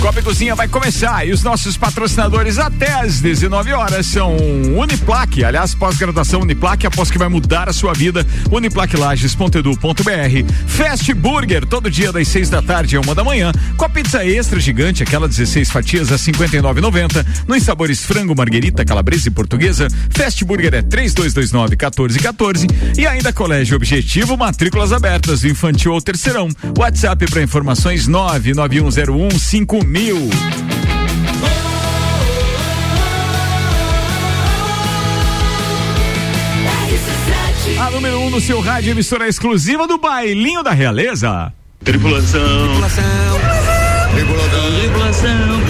Copa e Cozinha vai começar e os nossos patrocinadores até às 19 horas são Uniplaque, aliás, pós-graduação Uniplaque, após que vai mudar a sua vida, uniplaquelages.edu.br. Fast Burger, todo dia das 6 da tarde a uma da manhã, com a pizza extra gigante, aquela 16 fatias a 59,90, nos sabores frango, marguerita, calabresa e portuguesa. Fast Burger é 3229 1414 e ainda Colégio Objetivo, matrículas abertas infantil ao terceirão. WhatsApp para informações 99101 5000 mil. A número 1 um no seu rádio, emissora exclusiva do Bailinho da Realeza. Tripulação. Tripulação. Tripulação. Tripulação.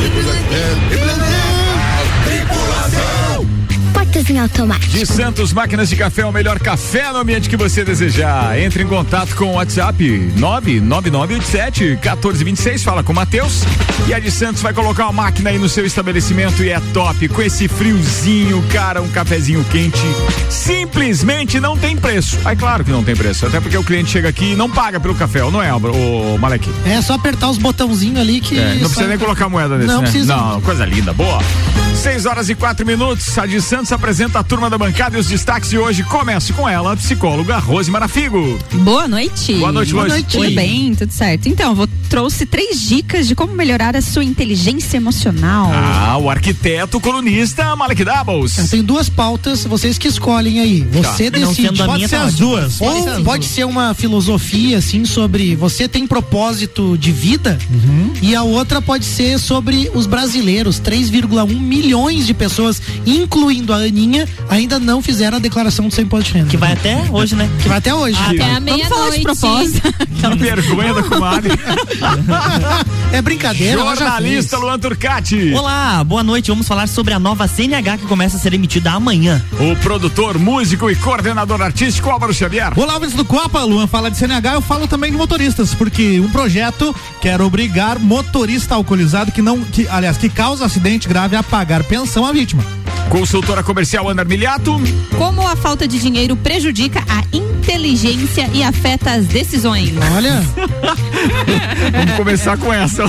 Tripulação em automático. De Santos Máquinas de Café, o melhor café no ambiente que você desejar. Entre em contato com o WhatsApp 99987 1426. Fala com o Matheus. E a de Santos vai colocar uma máquina aí no seu estabelecimento e é top. Com esse friozinho, cara, um cafezinho quente. Simplesmente não tem preço. Aí, claro que não tem preço. Até porque o cliente chega aqui e não paga pelo café, não é, o Malek? É só apertar os botãozinhos ali que. É, não precisa nem colocar moeda nesse, não né? Precisa. Não, coisa linda, boa. 6 horas e 4 minutos. A de Santos apresenta a turma da bancada e os destaques de hoje. Comece com ela, a psicóloga Rose Marafigo. Boa noite. Boa noite, Boa Rose. noite. Tudo bem, tudo certo. Então, vou trouxe três dicas de como melhorar a sua inteligência emocional. Ah, o arquiteto colunista Malek Doubles. Eu tenho duas pautas, vocês que escolhem aí. Você tá. decide. Pode ser tá as duas. Ou pode, pode ser uma filosofia, assim, sobre você tem propósito de vida uhum. e a outra pode ser sobre os brasileiros. 3,1 milhões de pessoas, incluindo a Aninha, ainda não fizeram a declaração do seu imposto de renda. Que vai até hoje, né? Que vai até hoje. Até a meia-noite. Que vergonha da comadre. é brincadeira. Jornalista Luan Turcati. Olá, boa noite. Vamos falar sobre a nova CNH que começa a ser emitida amanhã. O produtor, músico e coordenador artístico Álvaro Xavier. Olá, ouvintes do Copa. Luan fala de CNH, eu falo também de motoristas, porque um projeto quer obrigar motorista alcoolizado que não, que, aliás, que causa acidente grave a pagar pensão à vítima. Consultora comercial Ana Miliato. Como a falta de dinheiro prejudica a inteligência e afeta as decisões. Olha. Vamos começar com essa.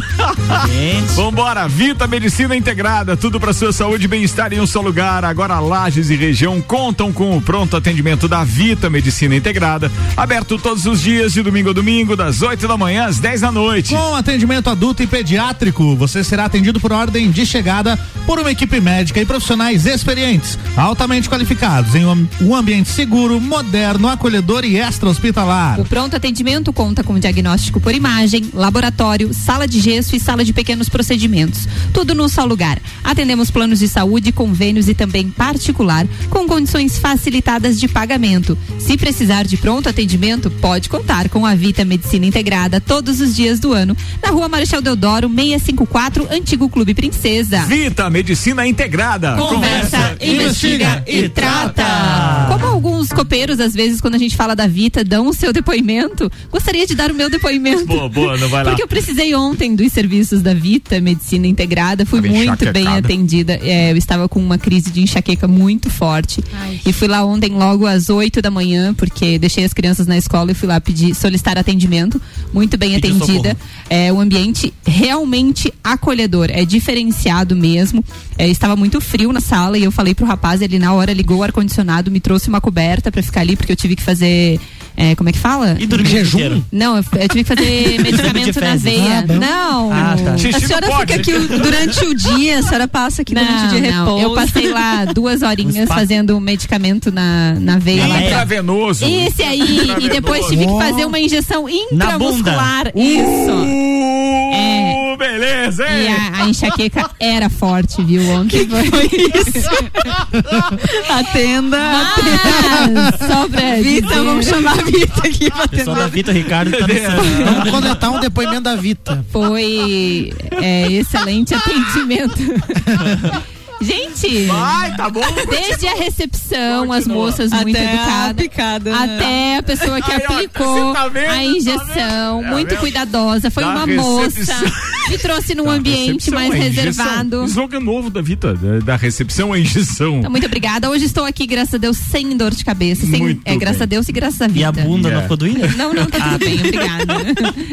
Vambora, Vita Medicina Integrada, tudo para sua saúde e bem-estar em um só lugar. Agora Lages e região contam com o pronto atendimento da Vita Medicina Integrada, aberto todos os dias de domingo a domingo, das 8 da manhã às 10 da noite. Com atendimento adulto e pediátrico, você será atendido por ordem de chegada por uma equipe médica e profissionais experientes, altamente qualificados em um ambiente seguro, moderno, acolhedor e extra-hospitalar. O pronto atendimento conta com diagnóstico por imagem, laboratório, sala de gesso e sala de pequenos procedimentos. Tudo num só lugar. Atendemos planos de saúde, convênios e também particular, com condições facilitadas de pagamento. Se precisar de pronto atendimento, pode contar com a Vita Medicina Integrada todos os dias do ano, na rua Marechal Deodoro, 654, Antigo Clube Princesa. Vita Medicina Integrada. Conversa, Conversa investiga, e trata. Como alguns copeiros, às vezes, quando a gente fala da Vita, dão o seu depoimento, gostaria de dar o meu depoimento. Boa, boa, não vai lá. Porque eu precisei ontem dos serviços da Vita Medicina Integrada, fui muito bem atendida. É, eu estava com uma crise de enxaqueca muito forte. Ai. E fui lá ontem logo às 8 da manhã, porque deixei as crianças na escola e fui lá pedir, solicitar atendimento. Muito bem Pediu atendida. É um ambiente realmente acolhedor, é diferenciado mesmo. É, estava muito frio na sala e eu falei pro rapaz, ele na hora ligou o ar-condicionado, me trouxe uma coberta para ficar ali, porque eu tive que fazer é, como é que fala? E dormir jejum? Não, eu, eu, tive que fazer medicamento na veia. Ah, não. Ah, tá. A senhora fica aqui durante o dia, a senhora passa aqui não, durante o dia não. repouso. Eu passei lá duas horinhas fazendo medicamento na, na veia. É intravenoso. Esse aí, e depois tive que fazer uma injeção intramuscular. Isso. Uh, é. Beleza, hein? E a, a, enxaqueca era forte, viu? Ontem foi, foi isso. Atenda. Ah, só pra Vitor, vamos chamar a Vita aqui pra Pessoal da Vita, Ricardo, tá Vamos coletar um depoimento da Vita. Foi é, excelente atendimento. Gente, Vai, tá bom, desde a recepção, as moças muito até educadas, a picada, né? até a pessoa que Ai, aplicou ó, tá a injeção, tá muito cuidadosa, foi da uma recepção. moça Me trouxe num tá, ambiente mais reservado. Slogan novo da Vita, da, da recepção à injeção. Então, muito obrigada. Hoje estou aqui, graças a Deus, sem dor de cabeça. Sem, muito é, graças a Deus e graças a Vita. E a bunda yeah. não ficou doída? Não, não, tá tudo bem, obrigada.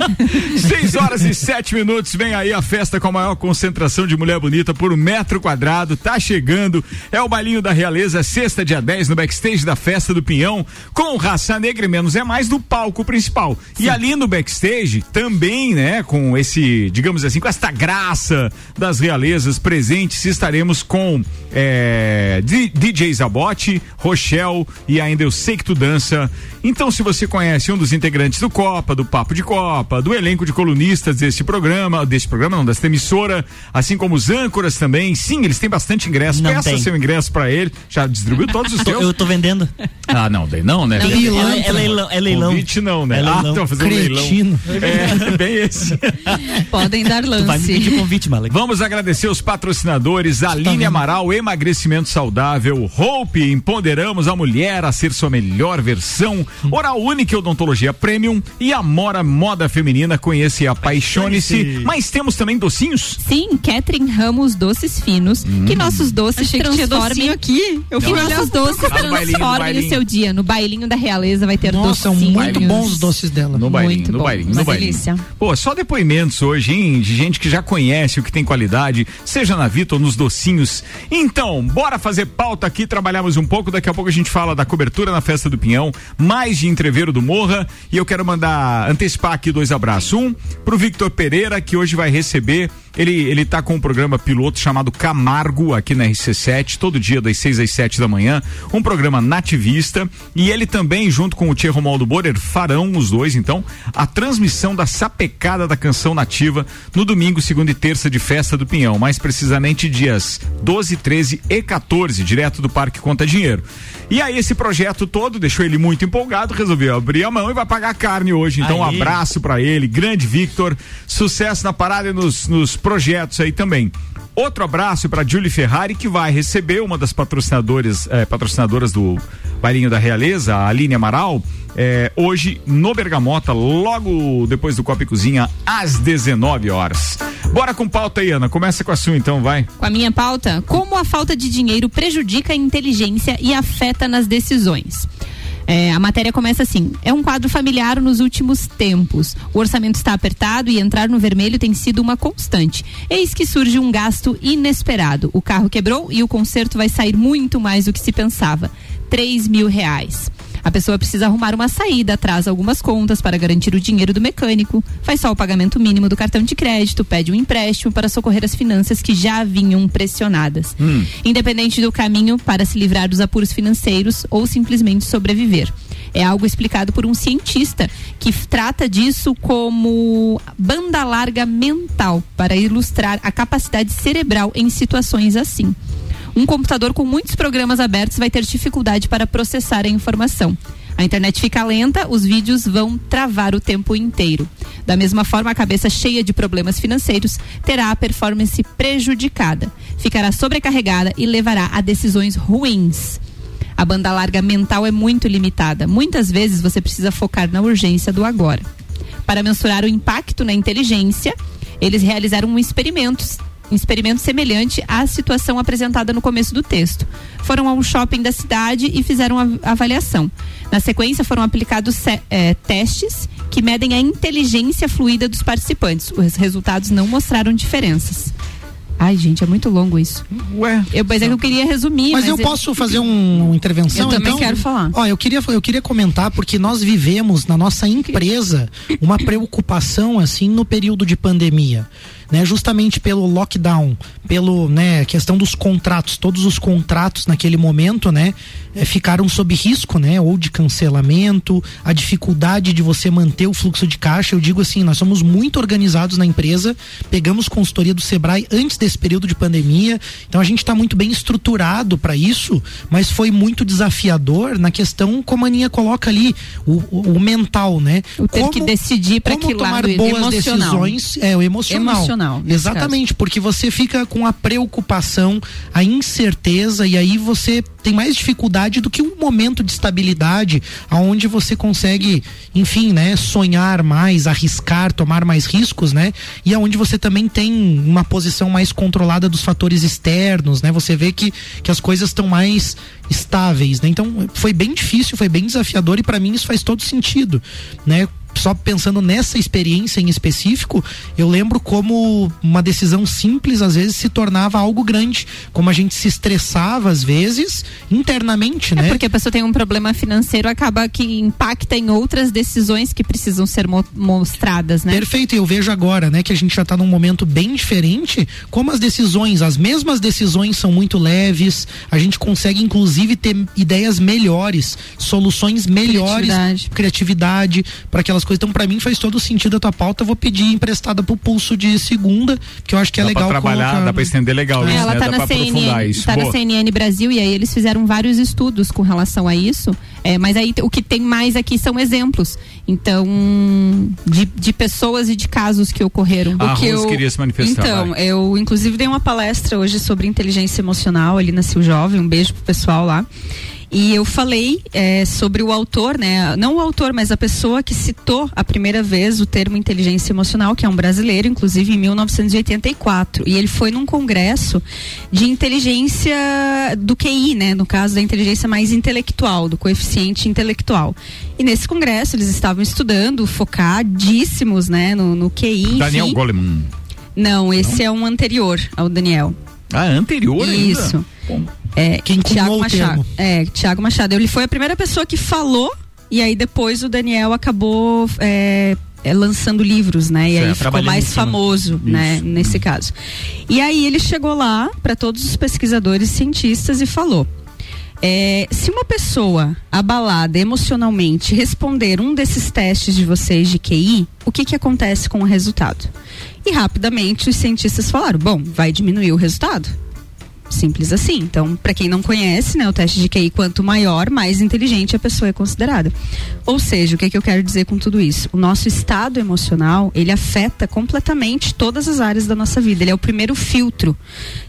Seis horas e sete minutos, vem aí a festa com a maior concentração de mulher bonita por um metro quadrado, tá chegando. É o bailinho da Realeza, sexta, dia 10, no backstage da festa do Pinhão, com raça negra e menos é mais do palco principal. Sim. E ali no backstage, também, né, com esse, digamos assim, com esta graça das realezas presentes, estaremos com é, DJ Zabote, Rochelle e ainda eu sei que tu dança. Então, se você conhece um dos integrantes do Copa, do Papo de Copa, do elenco de colunistas deste programa, deste programa não, desta emissora, assim como os âncoras também, sim, eles têm bastante ingresso. Não Peça tem. seu ingresso para ele. Já distribuiu todos os teus? Eu tô vendendo. Ah, não, daí não, né? Não, é, é, leilão, é leilão. Convite não, né? É leilão. Ah, estão fazendo Cretino. leilão. É, bem esse. Podem dar lance. Tu vai me pedir convite, Malek. Vamos agradecer os patrocinadores, Aline tá Amaral, Emagrecimento Saudável, Hope, empoderamos a mulher a ser sua melhor versão, Oral Única Odontologia Premium e Amora Moda Feminina, conheça e apaixone-se. Mas temos também docinhos? Sim, Catherine Ramos Doces Finos, hum. que nossos doces Achei transformem aqui. Eu que nossos doces transformem o seu dia. No bailinho da realeza vai ter Nossa, são muito bons os doces dela. No bailinho, muito no bom. bailinho, no bailinho. Delícia. Pô, só depoimentos hoje, hein, de gente que já conhece o que tem qualidade, seja na Vita ou nos docinhos. Então, bora fazer pauta aqui, trabalhamos um pouco, daqui a pouco a gente fala da cobertura na festa do Pinhão, mais de entreveiro do Morra, e eu quero mandar antecipar aqui dois abraços. Um pro Victor Pereira, que hoje vai receber ele, ele tá com um programa piloto chamado Camargo aqui na RC7, todo dia das 6 às 7 da manhã, um programa nativista, e ele também, junto com o Tia Romualdo Borer, farão os dois, então, a transmissão da sapecada da canção nativa no domingo, segunda e terça de festa do Pinhão, mais precisamente dias 12, 13 e 14, direto do Parque Conta Dinheiro. E aí esse projeto todo deixou ele muito empolgado, resolveu abrir a mão e vai pagar carne hoje. Então aí. um abraço para ele, grande Victor, sucesso na parada e nos, nos projetos aí também. Outro abraço para Julie Ferrari, que vai receber uma das patrocinadoras, eh, patrocinadoras do Bailinho da Realeza, a Aline Amaral, eh, hoje no Bergamota, logo depois do Copa e Cozinha, às 19 horas. Bora com pauta aí, Ana. Começa com a sua então, vai. Com a minha pauta, como a falta de dinheiro prejudica a inteligência e afeta nas decisões. É, a matéria começa assim: é um quadro familiar nos últimos tempos. O orçamento está apertado e entrar no vermelho tem sido uma constante. Eis que surge um gasto inesperado. O carro quebrou e o conserto vai sair muito mais do que se pensava: 3 mil reais. A pessoa precisa arrumar uma saída, atrasa algumas contas para garantir o dinheiro do mecânico, faz só o pagamento mínimo do cartão de crédito, pede um empréstimo para socorrer as finanças que já vinham pressionadas. Hum. Independente do caminho para se livrar dos apuros financeiros ou simplesmente sobreviver. É algo explicado por um cientista que trata disso como banda larga mental, para ilustrar a capacidade cerebral em situações assim. Um computador com muitos programas abertos vai ter dificuldade para processar a informação. A internet fica lenta, os vídeos vão travar o tempo inteiro. Da mesma forma, a cabeça cheia de problemas financeiros terá a performance prejudicada, ficará sobrecarregada e levará a decisões ruins. A banda larga mental é muito limitada. Muitas vezes você precisa focar na urgência do agora. Para mensurar o impacto na inteligência, eles realizaram um experimento experimento semelhante à situação apresentada no começo do texto. Foram a um shopping da cidade e fizeram a avaliação. Na sequência, foram aplicados é, testes que medem a inteligência fluida dos participantes. Os resultados não mostraram diferenças. Ai, gente, é muito longo isso. Ué. Eu, mas é que eu queria resumir. Mas, mas eu posso fazer um, uma intervenção? Eu também então? quero falar. Ó, eu queria, eu queria comentar porque nós vivemos na nossa empresa uma preocupação assim no período de pandemia né? Justamente pelo lockdown, pelo, né, questão dos contratos, todos os contratos naquele momento, né, é, ficaram sob risco, né, ou de cancelamento, a dificuldade de você manter o fluxo de caixa. Eu digo assim, nós somos muito organizados na empresa, pegamos consultoria do Sebrae antes desse período de pandemia, então a gente está muito bem estruturado para isso, mas foi muito desafiador na questão como a Aninha coloca ali o, o, o mental, né? O ter como, que decidir para que tomar lado boas emocional. decisões, é o emocional. emocional Exatamente, caso. porque você fica com a preocupação, a incerteza e aí você tem mais dificuldade do que um momento de estabilidade, aonde você consegue, enfim, né, sonhar mais, arriscar, tomar mais riscos, né? E aonde você também tem uma posição mais controlada dos fatores externos, né? Você vê que, que as coisas estão mais estáveis, né? Então foi bem difícil, foi bem desafiador e para mim isso faz todo sentido, né? Só pensando nessa experiência em específico, eu lembro como uma decisão simples às vezes se tornava algo grande, como a gente se estressava às vezes internamente, é né? Porque a pessoa tem um problema financeiro, acaba que impacta em outras decisões que precisam ser mo mostradas, né? Perfeito, e eu vejo agora, né, que a gente já está num momento bem diferente, como as decisões, as mesmas decisões são muito leves, a gente consegue inclusive ter ideias melhores, soluções melhores, criatividade, criatividade para aquelas coisas. Então, para mim faz todo sentido a tua pauta. Eu vou pedir emprestada pro pulso de segunda, que eu acho que é dá legal. Pra trabalhar, colocar... dá pra estender legal é, isso, ela né? tá dá na CNN, isso. Tá na CNN Brasil e aí eles fizeram vários estudos com relação a isso. É, mas aí o que tem mais aqui são exemplos. Então, de, de pessoas e de casos que ocorreram. A que eu, queria se manifestar. Então, vai. eu inclusive dei uma palestra hoje sobre inteligência emocional ali na Sil Jovem. Um beijo pro pessoal lá. E eu falei é, sobre o autor, né? Não o autor, mas a pessoa que citou a primeira vez o termo inteligência emocional, que é um brasileiro, inclusive em 1984. E ele foi num congresso de inteligência do QI, né? No caso da inteligência mais intelectual, do coeficiente intelectual. E nesse congresso eles estavam estudando, focadíssimos, né? No, no QI. Daniel Goleman. Não, esse Não? é um anterior ao Daniel. Ah, anterior Isso. ainda? É, Quem Tiago Machado. É, Tiago Machado. Ele foi a primeira pessoa que falou e aí depois o Daniel acabou é, é, lançando livros, né? E aí ficou mais famoso, né? Nesse caso. E aí ele chegou lá para todos os pesquisadores cientistas e falou: é, se uma pessoa abalada emocionalmente responder um desses testes de vocês de QI, o que que acontece com o resultado? E rapidamente os cientistas falaram: bom, vai diminuir o resultado. Simples assim. Então, para quem não conhece, né, o teste de QI, quanto maior, mais inteligente a pessoa é considerada. Ou seja, o que, é que eu quero dizer com tudo isso? O nosso estado emocional, ele afeta completamente todas as áreas da nossa vida. Ele é o primeiro filtro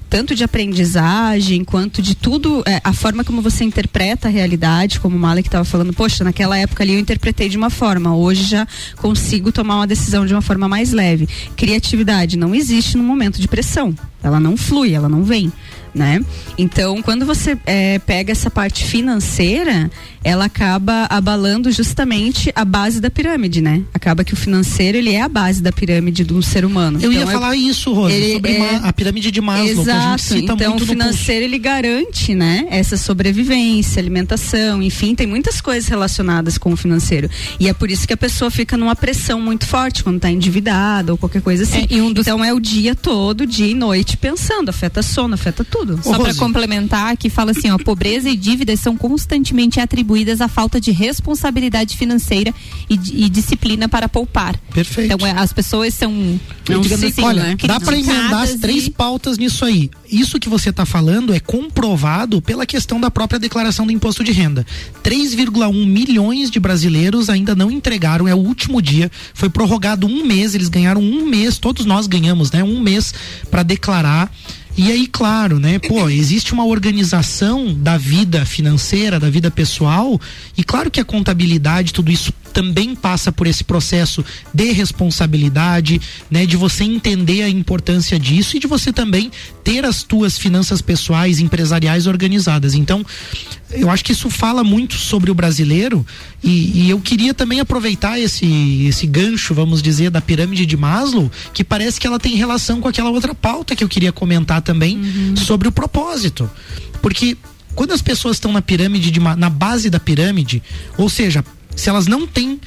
tanto de aprendizagem quanto de tudo, é, a forma como você interpreta a realidade, como o Malek estava falando, poxa, naquela época ali eu interpretei de uma forma, hoje já consigo tomar uma decisão de uma forma mais leve. Criatividade não existe no momento de pressão, ela não flui, ela não vem né? Então, quando você é, pega essa parte financeira, ela acaba abalando justamente a base da pirâmide, né? Acaba que o financeiro ele é a base da pirâmide do ser humano. Eu então, ia falar isso, Rose, sobre é, a pirâmide de Maslow, exato, então o financeiro ele garante, né? Essa sobrevivência, alimentação, enfim, tem muitas coisas relacionadas com o financeiro. E é por isso que a pessoa fica numa pressão muito forte quando está endividada ou qualquer coisa assim. É, um dos... Então é o dia todo, dia e noite pensando, afeta sono, afeta tudo. Só para complementar, que fala assim, ó, pobreza e dívidas são constantemente atribuídas à falta de responsabilidade financeira e, e disciplina para poupar. Perfeito. Então é, as pessoas são, Não, digamos assim, olha, né? dá para emendar as três e... pautas nisso aí. Isso que você está falando é comprovado pela questão da própria declaração do imposto de renda. 3,1 milhões de brasileiros ainda não entregaram, é o último dia, foi prorrogado um mês, eles ganharam um mês, todos nós ganhamos, né? Um mês para declarar e aí, claro, né? Pô, existe uma organização da vida financeira, da vida pessoal, e claro que a contabilidade, tudo isso também passa por esse processo de responsabilidade, né, de você entender a importância disso e de você também ter as tuas finanças pessoais, empresariais organizadas. Então, eu acho que isso fala muito sobre o brasileiro e, e, eu queria também aproveitar esse, esse gancho, vamos dizer, da pirâmide de Maslow, que parece que ela tem relação com aquela outra pauta que eu queria comentar também uhum. sobre o propósito. Porque quando as pessoas estão na pirâmide, de, na base da pirâmide, ou seja, se elas não têm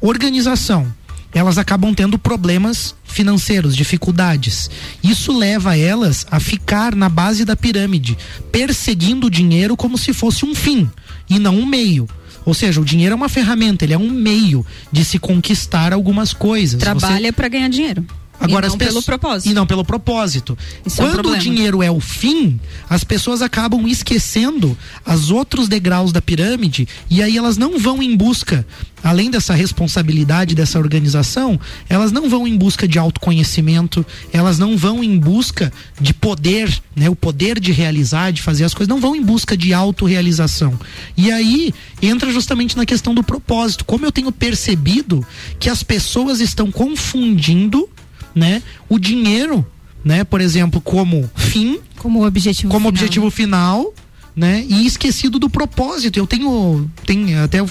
organização, elas acabam tendo problemas financeiros, dificuldades. Isso leva elas a ficar na base da pirâmide, perseguindo o dinheiro como se fosse um fim e não um meio. Ou seja, o dinheiro é uma ferramenta, ele é um meio de se conquistar algumas coisas. Trabalha Você... para ganhar dinheiro. Agora, e não pessoas, pelo propósito. E não pelo propósito. Isso Quando é um o dinheiro é o fim, as pessoas acabam esquecendo os outros degraus da pirâmide e aí elas não vão em busca, além dessa responsabilidade dessa organização, elas não vão em busca de autoconhecimento, elas não vão em busca de poder, né, o poder de realizar, de fazer as coisas, não vão em busca de autorrealização. E aí entra justamente na questão do propósito. Como eu tenho percebido que as pessoas estão confundindo né, o dinheiro, né, por exemplo, como fim, como objetivo como final. objetivo final, né, e esquecido do propósito. Eu tenho tenho até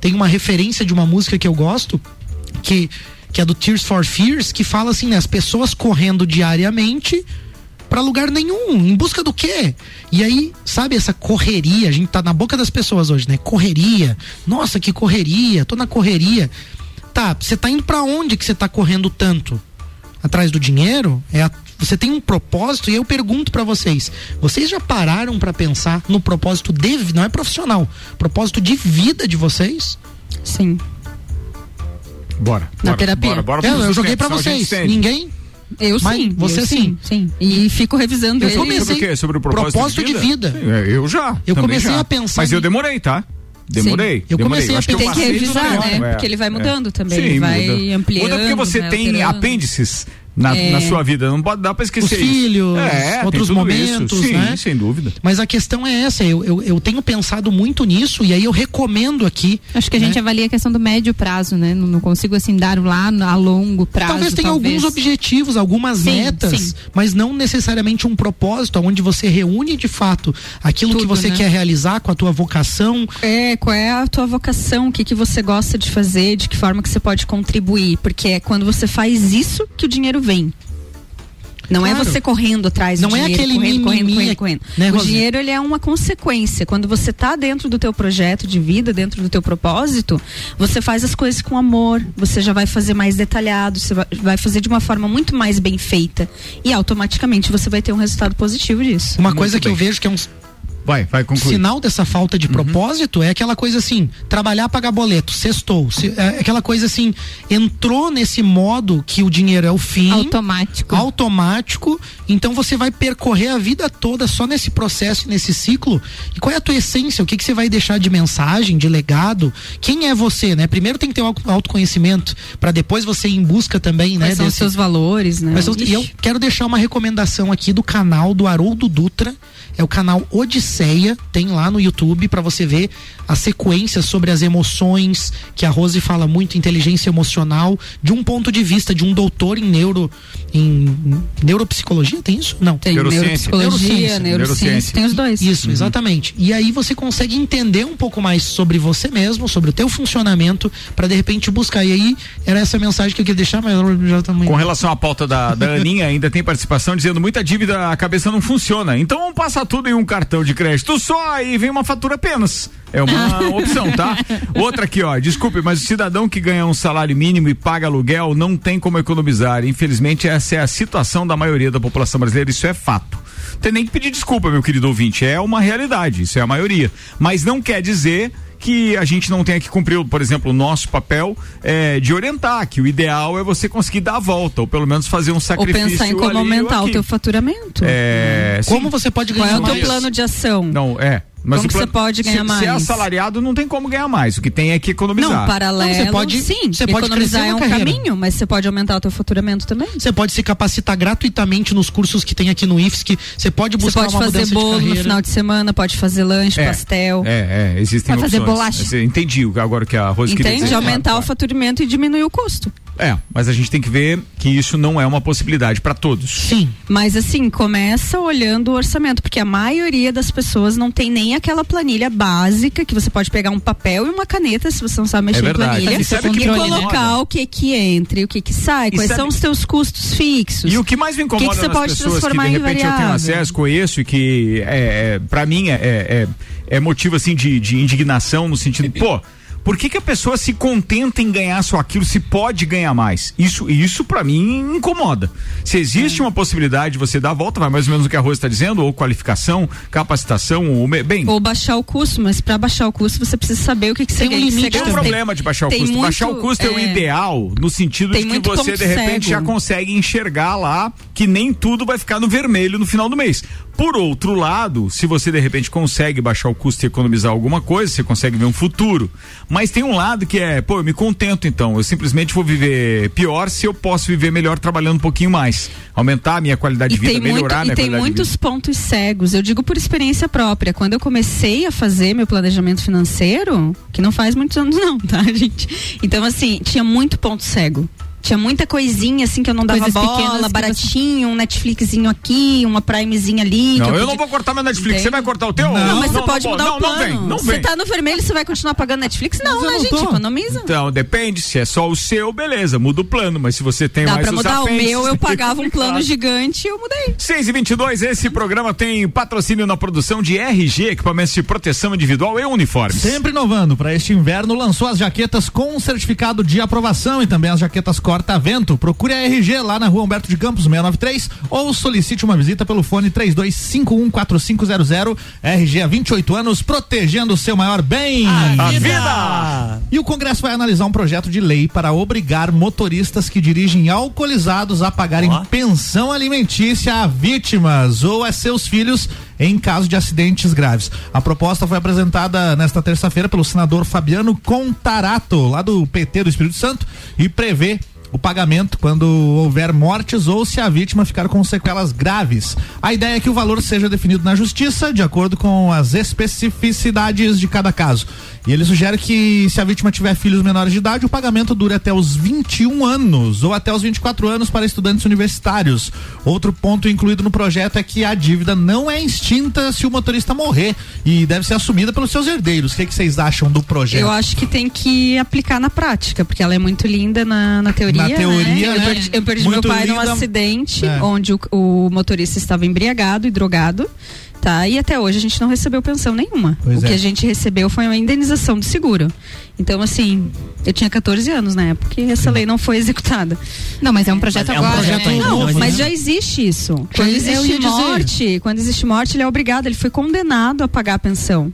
tem uma referência de uma música que eu gosto que que é do Tears for Fears, que fala assim, né, as pessoas correndo diariamente para lugar nenhum, em busca do quê? E aí, sabe essa correria, a gente tá na boca das pessoas hoje, né? Correria. Nossa, que correria, tô na correria. Tá, você tá indo para onde que você tá correndo tanto? Atrás do dinheiro, é a, você tem um propósito e eu pergunto para vocês, vocês já pararam para pensar no propósito de, não é profissional, propósito de vida de vocês? Sim. Bora. Na bora, terapia. Bora, bora, eu, eu joguei para vocês. Ninguém? Eu Mas sim. Você eu sim. sim. E fico revisando eu ele. Comecei, sobre o quê? Sobre o propósito, propósito de vida. De vida? eu já. Eu comecei já. a pensar. Mas eu demorei, tá? Demorei. Sim. Eu demorei. comecei a pensar. Tem que revisar, né? É, porque ele vai mudando é. também. Sim, ele vai muda. ampliando. Muda porque você vai tem alterando. apêndices na, É. na sua vida. Não pode dar pra esquecer Os filhos, É, outros momentos. Sim, né? sem dúvida. Mas a questão é essa, eu, eu, eu tenho pensado muito nisso e aí eu recomendo aqui. Acho que a né? gente avalia a questão do médio prazo, né? Não, não consigo assim dar lá a longo prazo. Talvez tenha talvez. alguns objetivos, algumas Sim, metas, sim. mas não necessariamente um propósito, onde você reúne de fato aquilo que Tudo, você né? quer realizar com a tua vocação. É, qual é a tua vocação, o que, que você gosta de fazer, de que forma que você pode contribuir, porque é quando você faz isso que o dinheiro vem. Não é Claro. você correndo atrás Não do é dinheiro, aquele correndo, correndo, mimimi, correndo, correndo. né, o Rosinha? dinheiro ele é uma consequência. Quando você tá dentro do teu projeto de vida, dentro do teu propósito, você faz as coisas com amor, você já vai fazer mais detalhado, você vai- fazer de uma forma muito mais bem feita e automaticamente você vai ter um resultado positivo disso. Uma Muito coisa que bem. eu vejo que é um Vai, vai concluir. sinal dessa falta de propósito é aquela coisa assim, trabalhar, pagar boleto, sextou. Se- é aquela coisa assim, entrou nesse modo que o dinheiro é o fim. Automático. automático, então você vai percorrer a vida toda só nesse processo, nesse ciclo. E qual é a tua essência? O que, que você vai deixar de mensagem, de legado? Quem é você, né? Primeiro tem que ter o auto- autoconhecimento, para depois você ir em busca também, né? Quais são os desse- seus valores, né? Mas eu- e eu quero deixar uma recomendação aqui do canal do Haroldo Dutra. É o canal Odisseia, tem lá no YouTube para você ver a sequência sobre as emoções, que a Rose fala muito, inteligência emocional, de um ponto de vista de um doutor em neuro em neuropsicologia, tem isso? Não. Tem Neurociência. neuropsicologia, Neurociência. neurociência, Neurociência. tem os dois. Isso, exatamente. E aí você consegue entender um pouco mais sobre você mesmo, sobre o teu funcionamento, para de repente buscar. E aí era essa mensagem que eu queria deixar, mas eu já também. Com relação à pauta da, da Aninha, ainda tem participação dizendo muita dívida, a cabeça não funciona. Então vamos passar tudo em um cartão de crédito só e vem uma fatura apenas. É uma opção, tá? Outra aqui, ó. Desculpe, mas o cidadão que ganha um salário mínimo e paga aluguel não tem como economizar. Infelizmente, essa é a situação da maioria da população brasileira. Isso é fato. Tem nem que pedir desculpa, meu querido ouvinte. É uma realidade. Isso é a maioria. Mas não quer dizer que a gente não tenha que cumprir, por exemplo, o nosso papel é, de orientar, que o ideal é você conseguir dar a volta, ou pelo menos fazer um Ou sacrifício. pensar em como ali ou aumentar o teu faturamento. É, sim. Como você pode Qual ganhar é o teu mais? plano de ação? Não, é. Mas Como que você pode ganhar se, Se é mais? assalariado, não tem como ganhar mais. O que tem é que economizar. Não, paralelo, Não, você pode- sim. você pode economizar é um carreira. caminho, mas você pode aumentar o teu faturamento também. Você pode se capacitar gratuitamente nos cursos que tem aqui no IFSC. Você pode Você buscar pode uma fazer bolo no final de semana, pode fazer lanche, É, pastel. É, é, existem fazer opções. bolacha. Você- Entendi agora que a Rose Entende? dizer. Aumentar Claro, o faturamento e diminuir o custo. É, mas a gente tem que ver que isso não é uma possibilidade para todos. Sim. Mas assim, começa olhando o orçamento, porque a maioria das pessoas não tem nem aquela planilha básica que você pode pegar um papel e uma caneta se você não sabe mexer É em verdade. planilha E sabe o que e colocar o que que entra e o que que sai, E quais sabe- são os teus custos fixos. E o que mais me incomoda Que que você nas pode pessoas que de transformar em repente eu tenho variável? acesso, conheço e que é, é, para mim é, é, é- é motivo assim de, de indignação no sentido, pô, Por que, que a pessoa se contenta em ganhar só aquilo se pode ganhar mais? Isso, isso para mim incomoda. Se existe uma possibilidade de você dar a volta, vai mais ou menos o que a Rosa está dizendo, ou qualificação, capacitação, ou bem. Ou baixar o custo, mas para baixar o custo você precisa saber o que, que você tem um limite. Tem um problema de baixar o custo. Muito, baixar o custo é, é, o ideal no sentido de que você de repente cego. já consegue enxergar lá que nem tudo vai ficar no vermelho no final do mês. Por outro lado, se você de repente consegue baixar o custo e economizar alguma coisa, você consegue ver um futuro. Mas tem um lado que é, pô, eu me contento então. Eu simplesmente vou viver pior se eu posso viver melhor trabalhando um pouquinho mais. Aumentar a minha qualidade de vida, melhorar a minha E tem muitos pontos cegos. Eu digo por experiência própria. Quando eu comecei a fazer meu planejamento financeiro, que não faz muitos anos não, tá, gente? Então, assim, tinha muito ponto cego. Tinha muita coisinha assim que eu não dava Coisas bola, baratinho, você... um Netflixzinho aqui, uma Primezinha ali. Não, eu, eu não vou cortar meu Netflix, você vai cortar o teu? Não, não mas não, você pode mudar não, o plano. Não vem, não vem. Você tá no vermelho, você vai continuar pagando Netflix? Não, né, gente? Economiza. Então, depende, se é só o seu, beleza, muda o plano, mas se você tem Dá mais pra mudar o meu, eu pagava um plano gigante e eu mudei. 6 e 22 esse programa tem patrocínio na produção de RG, equipamentos de proteção individual e uniformes. Sempre inovando, para este inverno lançou as jaquetas com certificado de aprovação e também as jaquetas corta-vento. Procure a RG lá na rua Humberto de Campos 693 ou solicite uma visita pelo fone 32514500. RG há 28 anos protegendo o seu maior bem. A, vida. E o Congresso vai analisar um projeto de lei para obrigar motoristas que dirigem alcoolizados a pagarem oh. pensão alimentícia a vítimas ou a seus filhos em caso de acidentes graves. A proposta foi apresentada nesta terça-feira pelo senador Fabiano Contarato, lá do PT do Espírito Santo, e prevê o pagamento quando houver mortes ou se a vítima ficar com sequelas graves. A ideia é que o valor seja definido na justiça de acordo com as especificidades de cada caso. E ele sugere que se a vítima tiver filhos menores de idade, o pagamento dure até os 21 anos ou até os 24 anos para estudantes universitários. Outro ponto incluído no projeto é que a dívida não é extinta se o motorista morrer e deve ser assumida pelos seus herdeiros. O que, é que vocês acham do projeto? Eu acho que tem que aplicar na prática, porque ela é muito linda na, na teoria. Na teoria, né? né? Eu perdi, eu perdi meu pai linda. num acidente é. onde o, o motorista estava embriagado e drogado tá? E até hoje a gente não recebeu pensão nenhuma. Pois o é. que a gente recebeu foi uma indenização de seguro. Então, assim, eu tinha 14 anos na época e essa lei não foi executada. Não, mas é um projeto agora. É um projeto né? Não, novo, mas né? já existe isso. Quando existe morte, quando existe morte, ele é obrigado, ele foi condenado a pagar a pensão.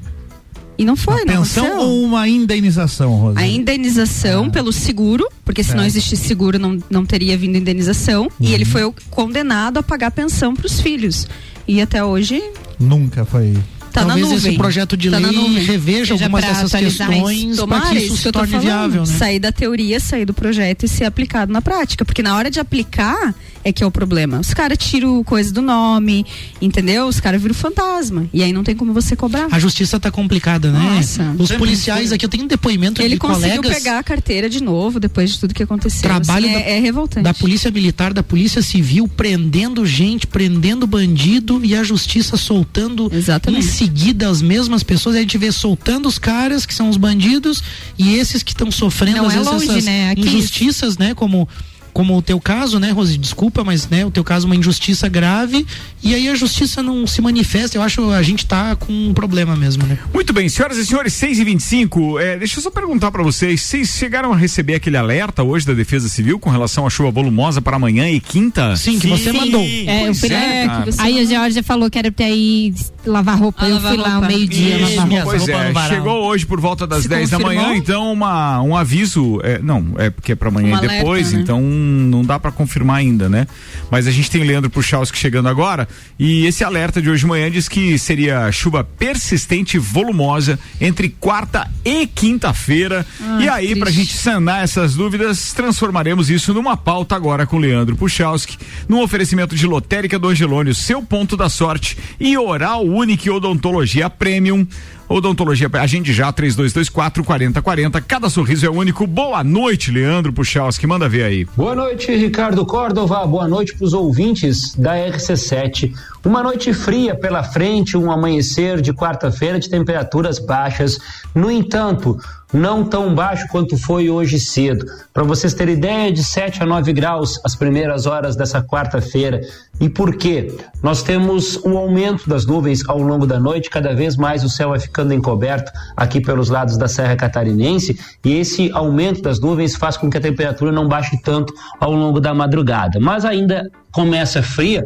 E não foi, não Pensão ou uma indenização, Rosa? A indenização ah. pelo seguro, porque se é. não existisse seguro não, não teria vindo indenização. Uhum. E ele foi condenado a pagar pensão para os filhos. E até hoje Nunca foi. Tá Talvez esse projeto de tá lei reveja Seja algumas dessas questões para que isso, isso se torne viável. Né? Sair da teoria, sair do projeto e ser aplicado na prática. Porque na hora de aplicar, é que é o problema. Os caras tiram coisa do nome, entendeu? Os caras viram fantasma. E aí não tem como você cobrar. A justiça tá complicada, né? Nossa. Os policiais aqui, eu tenho um depoimento Ele de colegas. Ele conseguiu pegar a carteira de novo depois de tudo que aconteceu. Trabalho assim, da, é, é, revoltante. Da polícia militar, da polícia civil, prendendo gente, prendendo bandido e a justiça soltando Exatamente. Seguida as mesmas pessoas. A gente vê soltando os caras que são os bandidos e esses que estão sofrendo não às é vezes longe, essas né? injustiças, né? Como como o teu caso, né, Rose? Desculpa, mas né, o teu caso é uma injustiça grave e aí a justiça não se manifesta. Eu acho a gente tá com um problema mesmo, né? Muito bem, senhoras e senhores, 6 e 25 é, deixa eu só perguntar para vocês, vocês chegaram a receber aquele alerta hoje da Defesa Civil com relação à chuva volumosa para amanhã e quinta? Sim, que Sim. você mandou. É, eu fui é, é Aí a Georgia falou que era pra ir lavar roupa. Ah, eu fui lá ao meio-dia lavar roupa. Pois é, chegou hoje por volta das se 10 confirmou? da manhã, então uma, um aviso, é, não, é porque é para amanhã um e depois, alerta, né? então não dá para confirmar ainda, né? Mas a gente tem o Leandro Puchalski chegando agora e esse alerta de hoje de manhã diz que seria chuva persistente e volumosa entre quarta e quinta-feira. Ah, e aí, para a gente sanar essas dúvidas, transformaremos isso numa pauta agora com o Leandro Puchalski, num oferecimento de lotérica do Angelônio, seu ponto da sorte e Oral Unique Odontologia Premium. Odontologia, agende já 3224 4040. Cada sorriso é único. Boa noite, Leandro Puchalski. Manda ver aí. Boa noite, Ricardo Córdova. Boa noite para os ouvintes da RC7. Uma noite fria pela frente, um amanhecer de quarta-feira de temperaturas baixas. No entanto, não tão baixo quanto foi hoje cedo. Para vocês terem ideia, de 7 a 9 graus as primeiras horas dessa quarta-feira. E por quê? Nós temos um aumento das nuvens ao longo da noite, cada vez mais o céu vai ficando encoberto aqui pelos lados da Serra Catarinense, e esse aumento das nuvens faz com que a temperatura não baixe tanto ao longo da madrugada. Mas ainda começa fria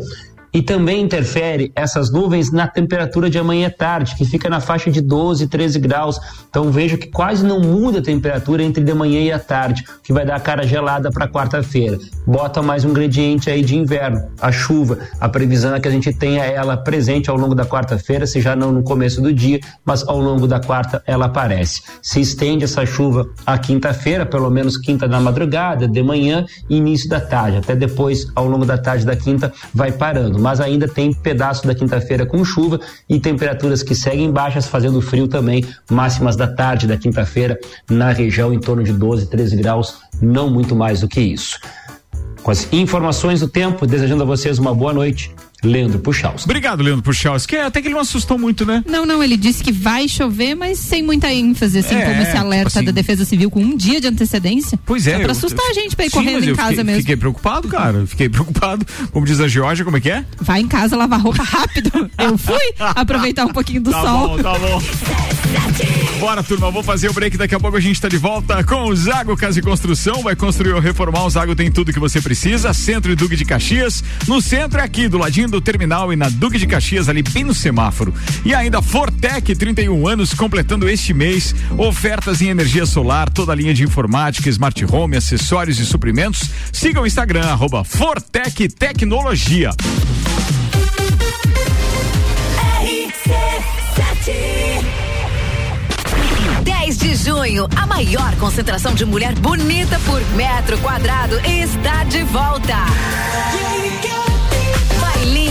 e também interfere essas nuvens na temperatura de amanhã tarde, que fica na faixa de 12, 13 graus. Então vejo que quase não muda a temperatura entre de manhã e a tarde, que vai dar a cara gelada para quarta-feira. Bota mais um ingrediente aí de inverno, a chuva. A previsão é que a gente tenha ela presente ao longo da quarta-feira, se já não no começo do dia, mas ao longo da quarta ela aparece. Se estende essa chuva à quinta-feira, pelo menos quinta da madrugada, de manhã e início da tarde. Até depois, ao longo da tarde da quinta, vai parando mas ainda tem pedaço da quinta-feira com chuva e temperaturas que seguem baixas, fazendo frio também, máximas da tarde da quinta-feira na região em torno de 12, 13 graus, não muito mais do que isso. Com as informações do tempo, desejando a vocês uma boa noite Leandro Puchalski. Obrigado, Leandro Puchalski. É, até que ele não assustou muito, né? Não, não, ele disse que vai chover, mas sem muita ênfase, assim, é, como esse alerta tipo assim, da Defesa Civil com um dia de antecedência. Pois é. Só pra assustar eu, a gente pra ir sim, correndo em casa fiquei, mesmo. Fiquei preocupado, cara. Fiquei preocupado. Como diz a Georgia, como é que é? Vai em casa lavar roupa rápido. eu fui aproveitar um pouquinho do tá sol. Bom, tá bom. Bora, turma, vou fazer o break. Daqui a pouco a gente tá de volta com o Zago Casa e Construção. Vai construir ou reformar. O Zago tem tudo que você precisa. Centro e Duque de Caxias. No centro é aqui, do ladinho do terminal e na Duque de Caxias, ali bem no semáforo. E ainda Fortec, 31 anos, completando este mês. Ofertas em energia solar, toda a linha de informática, smart home, acessórios e suprimentos. Siga o Instagram, arroba Fortec Tecnologia. RC7 10 de junho, a maior concentração de mulher bonita por metro quadrado está de volta.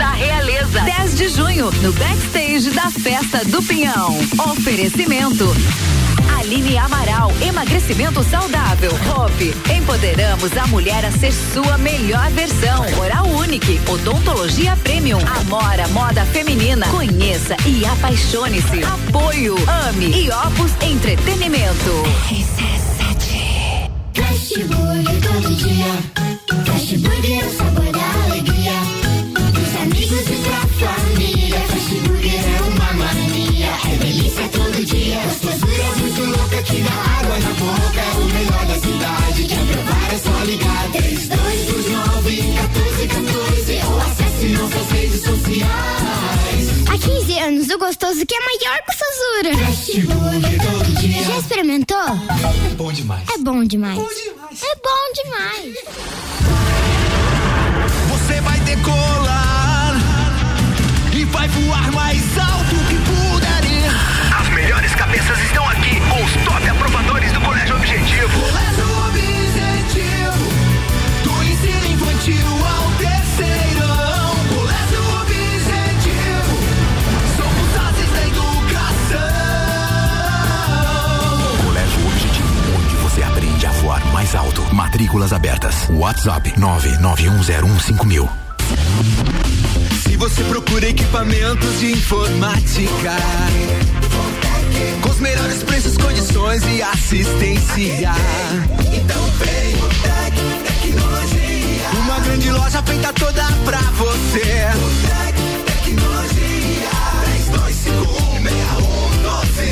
Da Realeza. 10 de junho, no backstage da Festa do Pinhão. Oferecimento. Aline Amaral, emagrecimento saudável. Hope, empoderamos a mulher a ser sua melhor versão. Oral Unique, odontologia premium. Amora, moda feminina. Conheça e apaixone-se. Apoio, ame e Opus Entretenimento. RC7 Fast todo dia. É o sabor louca que dá água na boca. É o melhor da cidade. Quer provar é só ligar. 3229 1414 ou acesse nossas redes sociais. Há 15 anos, o gostoso que é maior que gostosura. Fast Burger todo dia. Já experimentou? É bom demais. É bom demais. Bom demais. É bom demais. Você vai decolar e vai voar mais alto que puder ir. As melhores cabeças estão Matrículas abertas. WhatsApp 991015000. Se você procura equipamentos de informática, com os melhores preços, condições e assistência, então vem o Tec Tecnologia. Uma grande loja feita toda pra você. O Tec Tecnologia. 32516112.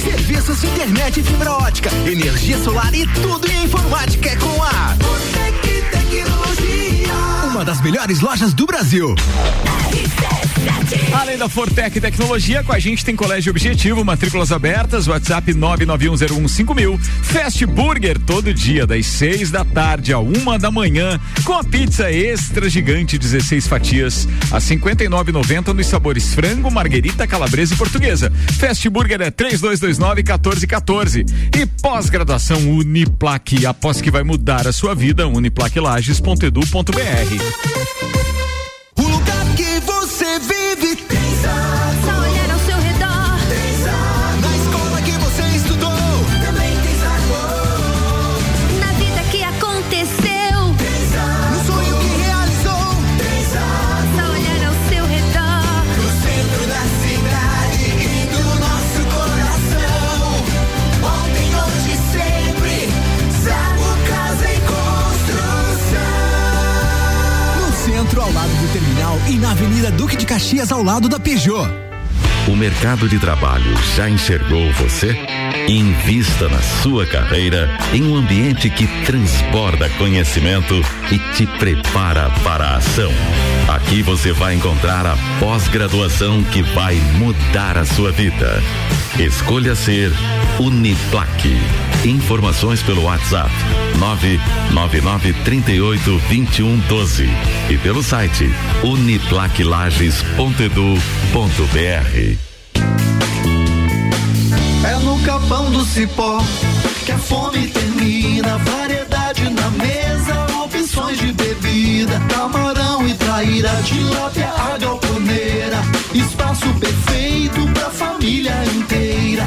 Serviços de internet e fibra ótica, energia solar e tudo em informática é com a Botec Tecnologia. Uma das melhores lojas do Brasil. Além da Fortec Tecnologia, com a gente tem Colégio Objetivo, matrículas abertas, WhatsApp 991015000. Fast Burger, todo dia, das 6 da tarde a uma da manhã, com a pizza extra gigante, 16 fatias, a 59,90 nos sabores frango, marguerita, calabresa e portuguesa. Fast Burger é 3229-1414. E pós-graduação Uniplaque, após que vai mudar a sua vida, uniplaquelages.edu.br. Lado da Peugeot. O mercado de trabalho já enxergou você? Invista na sua carreira em um ambiente que transborda conhecimento e te prepara para a ação. Aqui você vai encontrar a pós-graduação que vai mudar a sua vida. Escolha ser Uniplaque. Informações pelo WhatsApp 999382112 e pelo site uniplaquilages.edu.br. É no capão do cipó que a fome termina, variedade na mesa, opções de bebida, camarão e traíra, tilápia, a galponeira, espaço perfeito pra família inteira.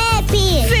Vem.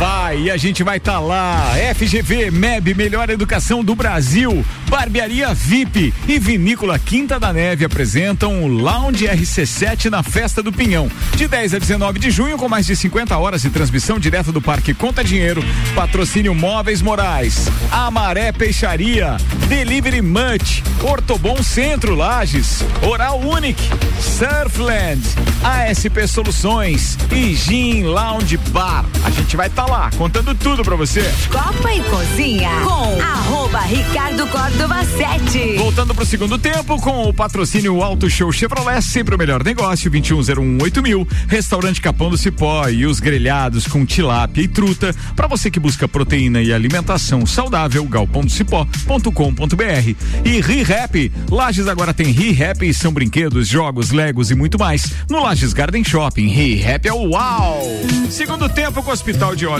Vai, e a gente vai estar tá lá. FGV, MEB, Melhor Educação do Brasil, Barbearia VIP e Vinícola Quinta da Neve apresentam o Lounge RC7 na Festa do Pinhão. De 10 a 19 de junho, com mais de 50 horas de transmissão direto do Parque Conta Dinheiro. Patrocínio Móveis Morais, Amaré Peixaria, Delivery Much, Ortobon Centro Lages, Oral Unique, Surfland, ASP Soluções e Gin Lounge Bar. A gente vai estar tá lá, contando tudo pra você. Copa e Cozinha com arroba Ricardo Córdova 7. Voltando pro segundo tempo com o patrocínio Auto Show Chevrolet, sempre o melhor negócio, 21018000, mil, restaurante Capão do Cipó e os grelhados com tilápia e truta, para você que busca proteína e alimentação saudável, galpondocipó.com.br. E ReHap, Lages agora tem ReHap, são brinquedos, jogos, legos e muito mais. No Lages Garden Shopping, ReHap é o uau! Segundo tempo com o Hospital de Olhos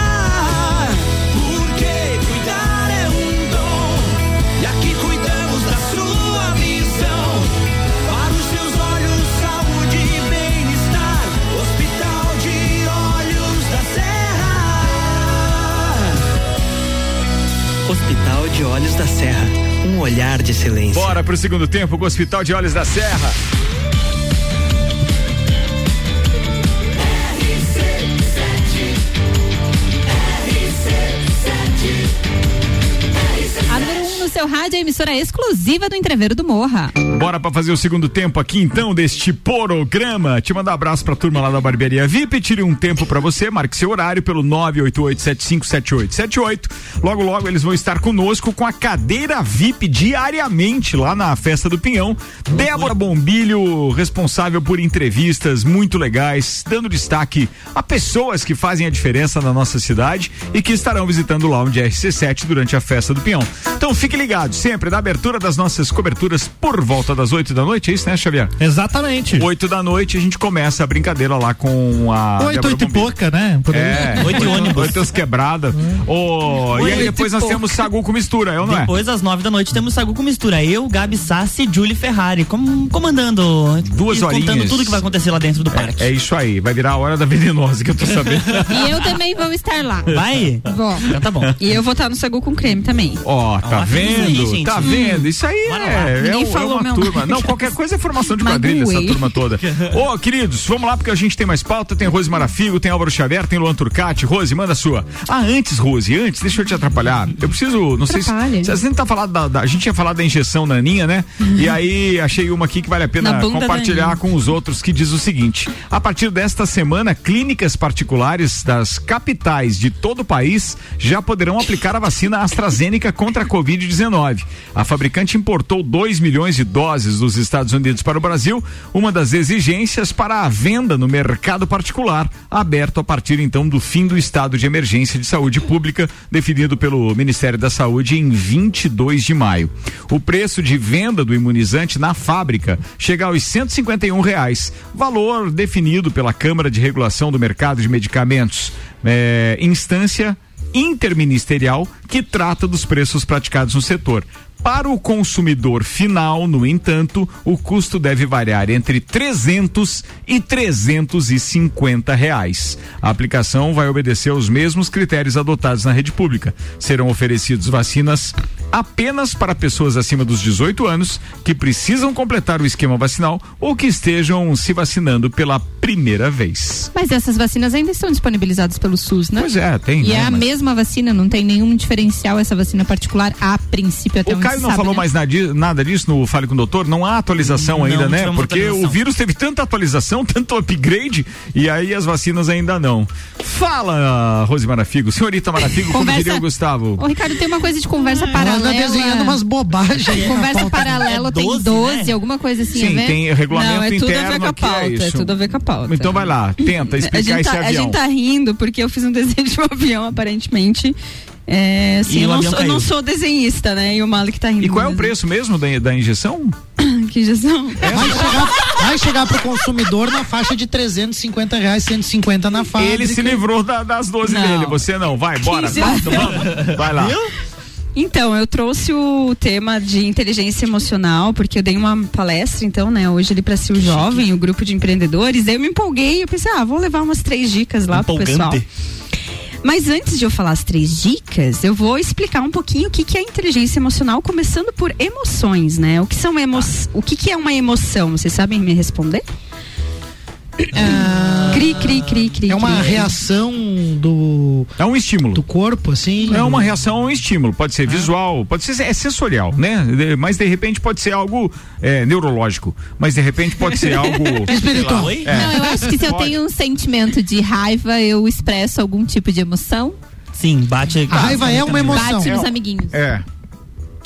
Hospital de Olhos da Serra. Um olhar de excelência. Bora pro segundo tempo com o Hospital de Olhos da Serra. Seu rádio, a emissora exclusiva do Entreveiro do Morra. Bora pra fazer o segundo tempo aqui então deste programa. Te mandar um abraço pra turma lá da Barbearia VIP. Tire um tempo pra você, marque seu horário pelo 988757878. Logo, logo eles vão estar conosco com a cadeira VIP diariamente lá na Festa do Pinhão. Débora Bombilho, responsável por entrevistas muito legais, dando destaque a pessoas que fazem a diferença na nossa cidade e que estarão visitando o Lounge RC7 durante a Festa do Pinhão. Então fique ligado, sempre na abertura das nossas coberturas por volta das 8 da noite, é isso, né, Xavier? Exatamente. 8 da noite a gente começa a brincadeira lá com a. 8, 8 e pouca, né? Por é, 8 ônibus. 8 as quebradas. Hum. Oh, e aí depois nós temos Sagu com mistura, eu não é? Depois às 9 da noite temos Sagu com mistura. Eu, Gabi Sassi e Julie Ferrari, com, comandando. Duas horinhas. Contando tudo que vai acontecer lá dentro do é, parque. É, é isso aí, vai virar a hora da venenosa que eu tô sabendo. e eu também vou estar lá. Vai? Vou. Então tá bom. E eu vou estar no Sagu com creme também. Ó, oh, tá vendo? Aí, tá vendo? Isso aí é, é, falou é uma turma. Não, qualquer coisa é formação de quadrilha, essa turma toda. Ô, oh, queridos, vamos lá porque a gente tem mais pauta. Tem Rose Marafigo, tem Álvaro Xavier, tem Luan Turcati. Rose, manda a sua. Ah, antes, Rose, antes, deixa eu te atrapalhar. Eu preciso, não Atrapalhe. sei se. A gente tá falando da, da, A gente tinha falado da injeção na Aninha, né? Uhum. E aí achei uma aqui que vale a pena compartilhar com os outros que diz o seguinte: a partir desta semana, clínicas particulares das capitais de todo o país já poderão aplicar a vacina AstraZeneca contra a Covid-19. A fabricante importou 2 milhões de doses dos Estados Unidos para o Brasil, uma das exigências para a venda no mercado particular, aberto a partir então do fim do estado de emergência de saúde pública, definido pelo Ministério da Saúde em 22 de maio. O preço de venda do imunizante na fábrica chega aos 151 reais, valor definido pela Câmara de Regulação do Mercado de Medicamentos, é, instância interministerial que trata dos preços praticados no setor. Para o consumidor final, no entanto, o custo deve variar entre 300 e 350 reais. A aplicação vai obedecer aos mesmos critérios adotados na rede pública. Serão oferecidos vacinas apenas para pessoas acima dos 18 anos que precisam completar o esquema vacinal ou que estejam se vacinando pela primeira vez. Mas essas vacinas ainda estão disponibilizadas pelo SUS, né? Pois é, tem. E né? é a Mas... mesma vacina, não tem nenhum diferencial essa vacina particular a princípio até o Caio não sabe, falou né? mais nada disso no Fale com o Doutor? Não há atualização não, ainda, né? Porque o vírus teve tanta atualização, tanto upgrade, e aí as vacinas ainda não. Fala, Rose Marafigo, senhorita Marafigo, conversa... como diria o Gustavo. Ô, Ricardo, tem uma coisa de conversa ah, paralela. Anda desenhando umas bobagens. conversa paralela é 12, tem 12, né? alguma coisa assim, Sim, tem regulamento não, é tudo interno a ver com a é pauta, é, é, tudo a ver com a pauta. Então vai lá, tenta explicar esse tá, avião. A gente tá rindo porque eu fiz um desenho de um avião, aparentemente, é, assim, eu, não sou, eu, não sou, desenhista, né? E o Malik tá rindo. E qual é o preço mesmo da, da injeção? que injeção? Vai chegar, vai chegar pro consumidor na faixa de 350 reais, 150 na fábrica. Ele se livrou da, das 12 não. dele, você não. Vai, bora. Vamos, vai lá. Viu? Então, eu trouxe o tema de inteligência emocional, porque eu dei uma palestra, então, né, hoje ali para ser o jovem, o grupo de empreendedores. Daí eu me empolguei, eu pensei, ah, vou levar umas três dicas lá Empolgante. pro pessoal. Mas antes de eu falar as três dicas, eu vou explicar um pouquinho o que, que é inteligência emocional, começando por emoções, né? O que são emo o que, que é uma emoção? Vocês sabem me responder? Ah, cri, cri, cri, cri. É uma cri. reação do. É um estímulo. Do corpo, assim. É uma reação a um estímulo. Pode ser é. visual, pode ser é sensorial, né? Mas de repente pode ser algo é, neurológico. Mas de repente pode ser algo. Espiritual. É. Não, eu acho que se eu tenho um sentimento de raiva, eu expresso algum tipo de emoção. Sim, bate. A raiva é uma emoção. Bate nos amiguinhos. É.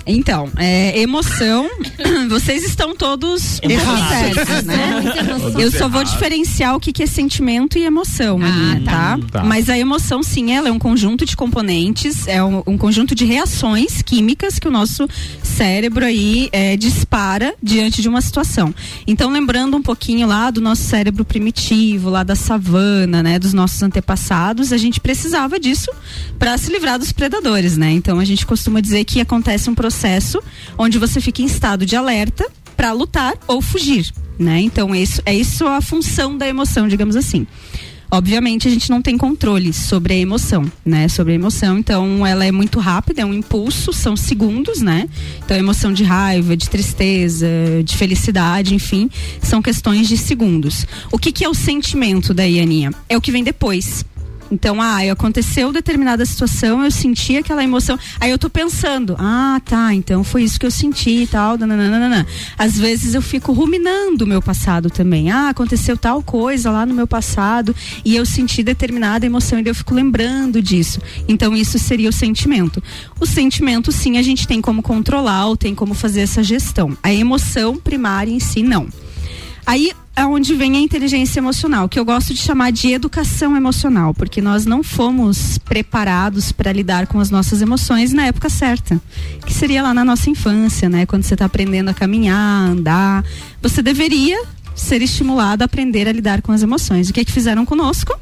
Então, é, emoção, vocês estão todos certos, né? Eu só vou diferenciar o que, que é sentimento e emoção, ah, ali, tá. tá? tá? Mas a emoção, sim, ela é um conjunto de componentes, é um, um conjunto de reações químicas que o nosso cérebro aí é, dispara diante de uma situação. Então, lembrando um pouquinho lá do nosso cérebro primitivo, lá da savana, né, dos nossos antepassados, a gente precisava disso para se livrar dos predadores, né? Então, a gente costuma dizer que acontece um processo processo onde você fica em estado de alerta para lutar ou fugir, né? Então isso é isso a função da emoção, digamos assim. Obviamente a gente não tem controle sobre a emoção, né? Sobre a emoção, então ela é muito rápida, é um impulso, são segundos, né? Então emoção de raiva, de tristeza, de felicidade, enfim, são questões de segundos. O que, que é o sentimento da Aninha? É o que vem depois Então, ah, aconteceu determinada situação, eu senti aquela emoção. Aí eu tô pensando, ah, tá, então foi isso que eu senti e tal. Nananana. Às vezes eu fico ruminando o meu passado também. Ah, aconteceu tal coisa lá no meu passado e eu senti determinada emoção e eu fico lembrando disso. Então, isso seria o sentimento. O sentimento, sim, a gente tem como controlar ou tem como fazer essa gestão. A emoção primária em si, não. Aí é onde vem a inteligência emocional, que eu gosto de chamar de educação emocional, porque nós não fomos preparados para lidar com as nossas emoções na época certa, que seria lá na nossa infância, né? Quando você está aprendendo a caminhar, andar, você deveria ser estimulado a aprender a lidar com as emoções. O que é que fizeram conosco?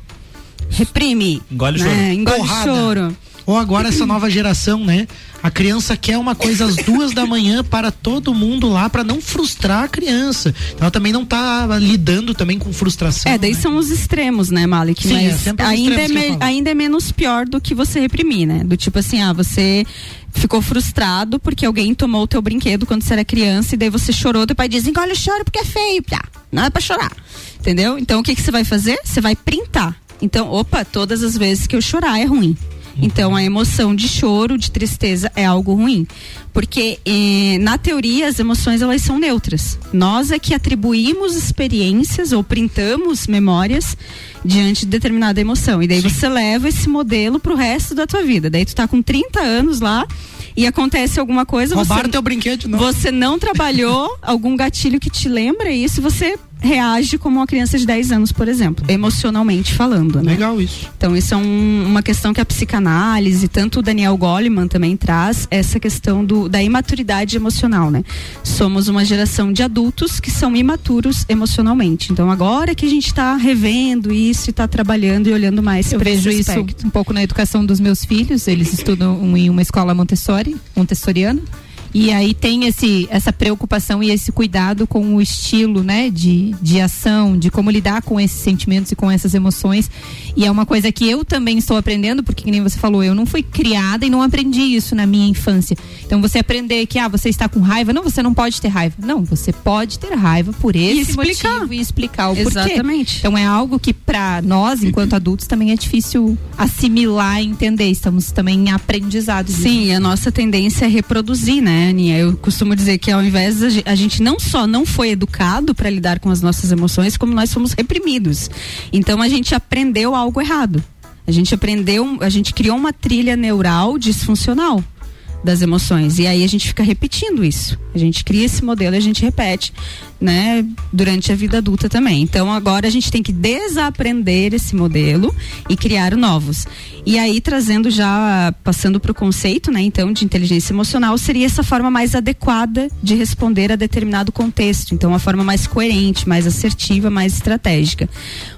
Reprime. Engole né? choro. Engole choro. Ou agora essa nova geração, né? A criança quer uma coisa às duas da manhã para todo mundo lá, para não frustrar a criança. Ela também não tá lidando também com frustração. É, daí né? são os extremos, né, Malik? Sim, Mas é ainda, é me, ainda é menos pior do que você reprimir, né? Do tipo assim, ah, você ficou frustrado porque alguém tomou o teu brinquedo quando você era criança e daí você chorou, teu pai diz, engole o choro porque é feio, pá. Não é pra chorar. Entendeu? Então o que que você vai fazer? Você vai printar. Então, opa, todas as vezes que eu chorar é ruim. Então a emoção de choro, de tristeza é algo ruim, porque eh, na teoria as emoções elas são neutras. Nós é que atribuímos experiências ou printamos memórias diante de determinada emoção e daí Sim. você leva esse modelo pro resto da tua vida. Daí tu tá com 30 anos lá e acontece alguma coisa, Roubaram você, teu brinquedo, não. você não trabalhou algum gatilho que te lembra isso, você reage como uma criança de 10 anos, por exemplo, emocionalmente falando. Né? Legal isso. Então, isso é um, uma questão que a psicanálise, tanto o Daniel Goleman também traz, essa questão do, da imaturidade emocional, né? Somos uma geração de adultos que são imaturos emocionalmente. Então, agora que a gente está revendo isso e está trabalhando e olhando mais Eu vejo isso um pouco na educação dos meus filhos, eles estudam em uma escola Montessori, montessoriana. E aí tem esse, essa preocupação e esse cuidado com o estilo, né, de, de ação, de como lidar com esses sentimentos e com essas emoções. E é uma coisa que eu também estou aprendendo, porque nem você falou, eu não fui criada e não aprendi isso na minha infância. Então você aprender que ah, você está com raiva, não, você não pode ter raiva. Não, você pode ter raiva por esse e explicar. motivo e explicar o Exatamente. porquê. Então é algo que para nós, enquanto adultos, também é difícil assimilar e entender. Estamos também em aprendizado. Sim, a nossa tendência é reproduzir, né? Aninha? Eu costumo dizer que ao invés a gente não só não foi educado para lidar com as nossas emoções, como nós fomos reprimidos. Então a gente aprendeu algo errado. A gente aprendeu, a gente criou uma trilha neural disfuncional das emoções. E aí a gente fica repetindo isso. A gente cria esse modelo e a gente repete, né, durante a vida adulta também. Então agora a gente tem que desaprender esse modelo e criar novos. E aí trazendo já passando para o conceito, né, então de inteligência emocional seria essa forma mais adequada de responder a determinado contexto. Então uma forma mais coerente, mais assertiva, mais estratégica.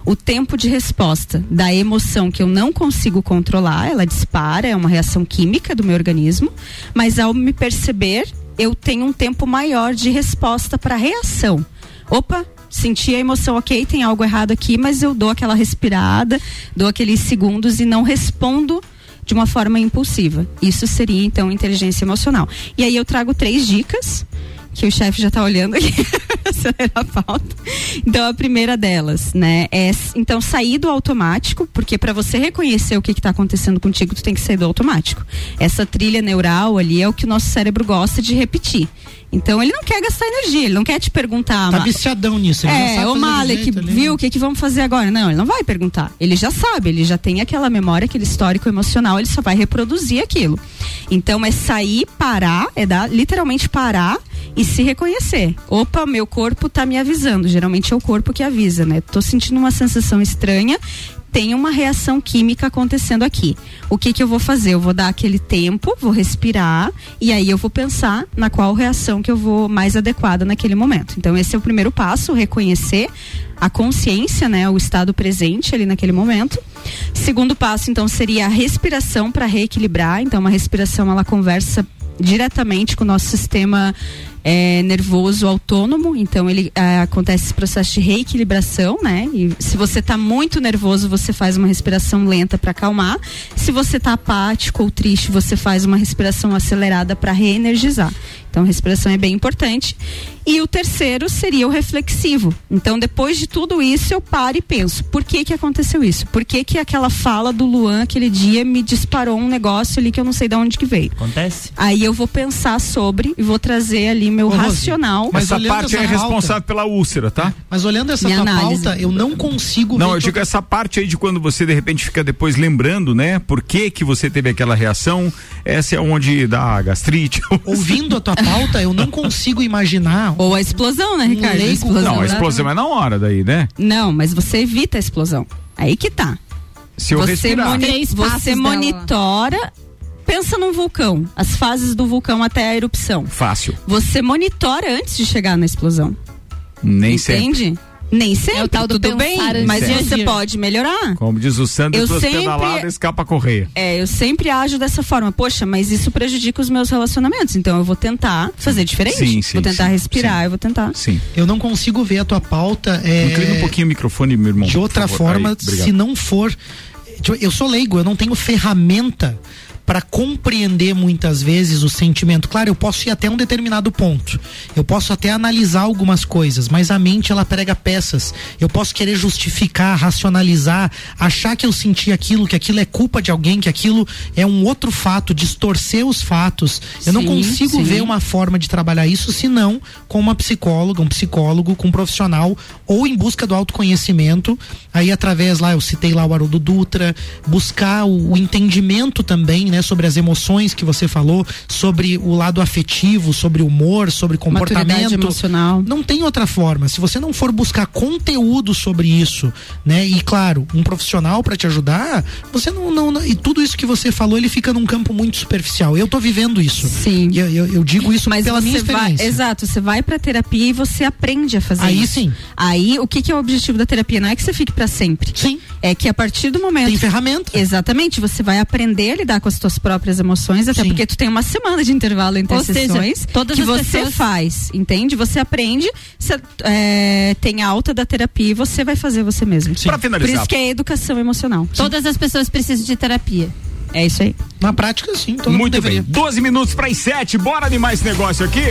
O tempo de resposta da emoção que eu não consigo controlar, ela dispara, é uma reação química do meu organismo, mas ao me perceber eu tenho um tempo maior de resposta para reação. Opa, senti a emoção, ok, tem algo errado aqui, mas eu dou aquela respirada, dou aqueles segundos e não respondo de uma forma impulsiva. Isso seria então inteligência emocional. E aí eu trago três dicas que o chefe já está olhando aqui, acelerar a pauta. Então a primeira delas, né, é então sair do automático, porque para você reconhecer o que está acontecendo contigo, tu tem que sair do automático. Essa trilha neural ali é o que o nosso cérebro gosta de repetir. Então ele não quer gastar energia, ele não quer te perguntar. Tá viciadão nisso. Ele é, o Malek viu o que, que vamos fazer agora? Não, ele não vai perguntar. Ele já sabe, ele já tem aquela memória, aquele histórico emocional, ele só vai reproduzir aquilo. Então é sair, parar, é dar, literalmente parar e se reconhecer. Opa, meu corpo tá me avisando. Geralmente é o corpo que avisa, né? Tô sentindo uma sensação estranha tem uma reação química acontecendo aqui. O que que eu vou fazer? Eu vou dar aquele tempo, vou respirar e aí eu vou pensar na qual reação que eu vou mais adequada naquele momento. Então esse é o primeiro passo, reconhecer a consciência, né, o estado presente ali naquele momento. Segundo passo, então, seria a respiração para reequilibrar. Então, uma respiração ela conversa diretamente com o nosso sistema é nervoso autônomo, então ele é, acontece esse processo de reequilibração, né? E se você está muito nervoso, você faz uma respiração lenta para acalmar. Se você está apático ou triste, você faz uma respiração acelerada para reenergizar. Então, a respiração é bem importante. E o terceiro seria o reflexivo. Então, depois de tudo isso, eu paro e penso: por que que aconteceu isso? Por que que aquela fala do Luan aquele dia me disparou um negócio ali que eu não sei de onde que veio? Acontece. Aí eu vou pensar sobre e vou trazer ali meu Ô, racional. Mas essa parte essa é responsável pela úlcera, tá? Mas olhando essa tua pauta, eu não consigo Não, eu digo essa parte aí de quando você de repente fica depois lembrando, né? Por que que você teve aquela reação? Essa é onde dá gastrite. Ouvindo a tua pauta, eu não consigo imaginar. Ou a explosão, né, Ricardo? Um explosão, não, a explosão é na hora daí, né? Não, mas você evita a explosão. Aí que tá. Se eu você moni você monitora pensa num vulcão, as fases do vulcão até a erupção. Fácil. Você monitora antes de chegar na explosão. Nem Entende? sempre. Nem sempre, é o tal do tudo bem, mas você pode melhorar. Como diz o Sandro, eu sempre, escapa a correia. É, eu sempre ajo dessa forma. Poxa, mas isso prejudica os meus relacionamentos, então eu vou tentar fazer diferente. Sim, sim, vou tentar sim, respirar, sim. eu vou tentar. Sim. Eu não consigo ver a tua pauta. É... Inclina um pouquinho o microfone, meu irmão. De outra forma, Aí, se não for. Eu sou leigo, eu não tenho ferramenta para compreender muitas vezes o sentimento. Claro, eu posso ir até um determinado ponto. Eu posso até analisar algumas coisas, mas a mente ela prega peças. Eu posso querer justificar, racionalizar, achar que eu senti aquilo, que aquilo é culpa de alguém, que aquilo é um outro fato, distorcer os fatos. Eu sim, não consigo sim. ver uma forma de trabalhar isso senão com uma psicóloga, um psicólogo, com um profissional ou em busca do autoconhecimento. Aí através lá eu citei lá o Haroldo Dutra, buscar o, o entendimento também, né? Né, sobre as emoções que você falou, sobre o lado afetivo, sobre humor, sobre comportamento emocional. Não tem outra forma. Se você não for buscar conteúdo sobre isso, né, e claro, um profissional para te ajudar, você não, não, não, e tudo isso que você falou, ele fica num campo muito superficial. Eu tô vivendo isso. Sim. Eu, eu, eu digo isso Mas pela minha experiência. Vai, exato, você vai para terapia e você aprende a fazer Aí isso. sim. Aí o que, que é o objetivo da terapia? Não é que você fique para sempre. Sim. É que a partir do momento tem ferramenta. Exatamente, você vai aprender a lidar com as tuas próprias emoções, até Sim. porque tu tem uma semana de intervalo entre Ou sessões seja, todas que você pessoas... faz, entende? Você aprende, você, é, tem alta da terapia e você vai fazer você mesmo. Para finalizar. Por isso que é educação emocional. Sim. Todas as pessoas precisam de terapia. É isso aí. Na prática, sim. Muito bem. 12 minutos para as 7. Bora de mais negócio aqui?